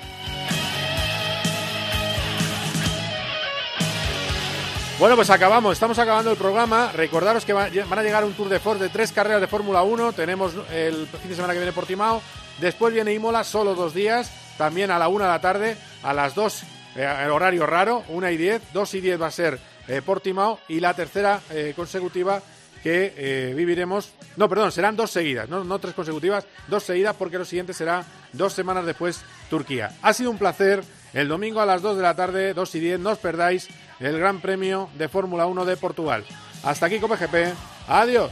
Bueno, pues acabamos, estamos acabando el programa. Recordaros que va- van a llegar un Tour de Force de tres carreras de Fórmula 1. Tenemos el fin de semana que viene Portimao. Después viene Imola, solo dos días. También a la una de la tarde, a las dos, eh, el horario raro, una y diez. Dos y diez va a ser eh, Portimao. Y la tercera eh, consecutiva que eh, viviremos. No, perdón, serán dos seguidas, no, no tres consecutivas, dos seguidas porque lo siguiente será dos semanas después Turquía. Ha sido un placer. El domingo a las 2 de la tarde, 2 y 10, no os perdáis el Gran Premio de Fórmula 1 de Portugal. Hasta aquí, COPGP. Adiós.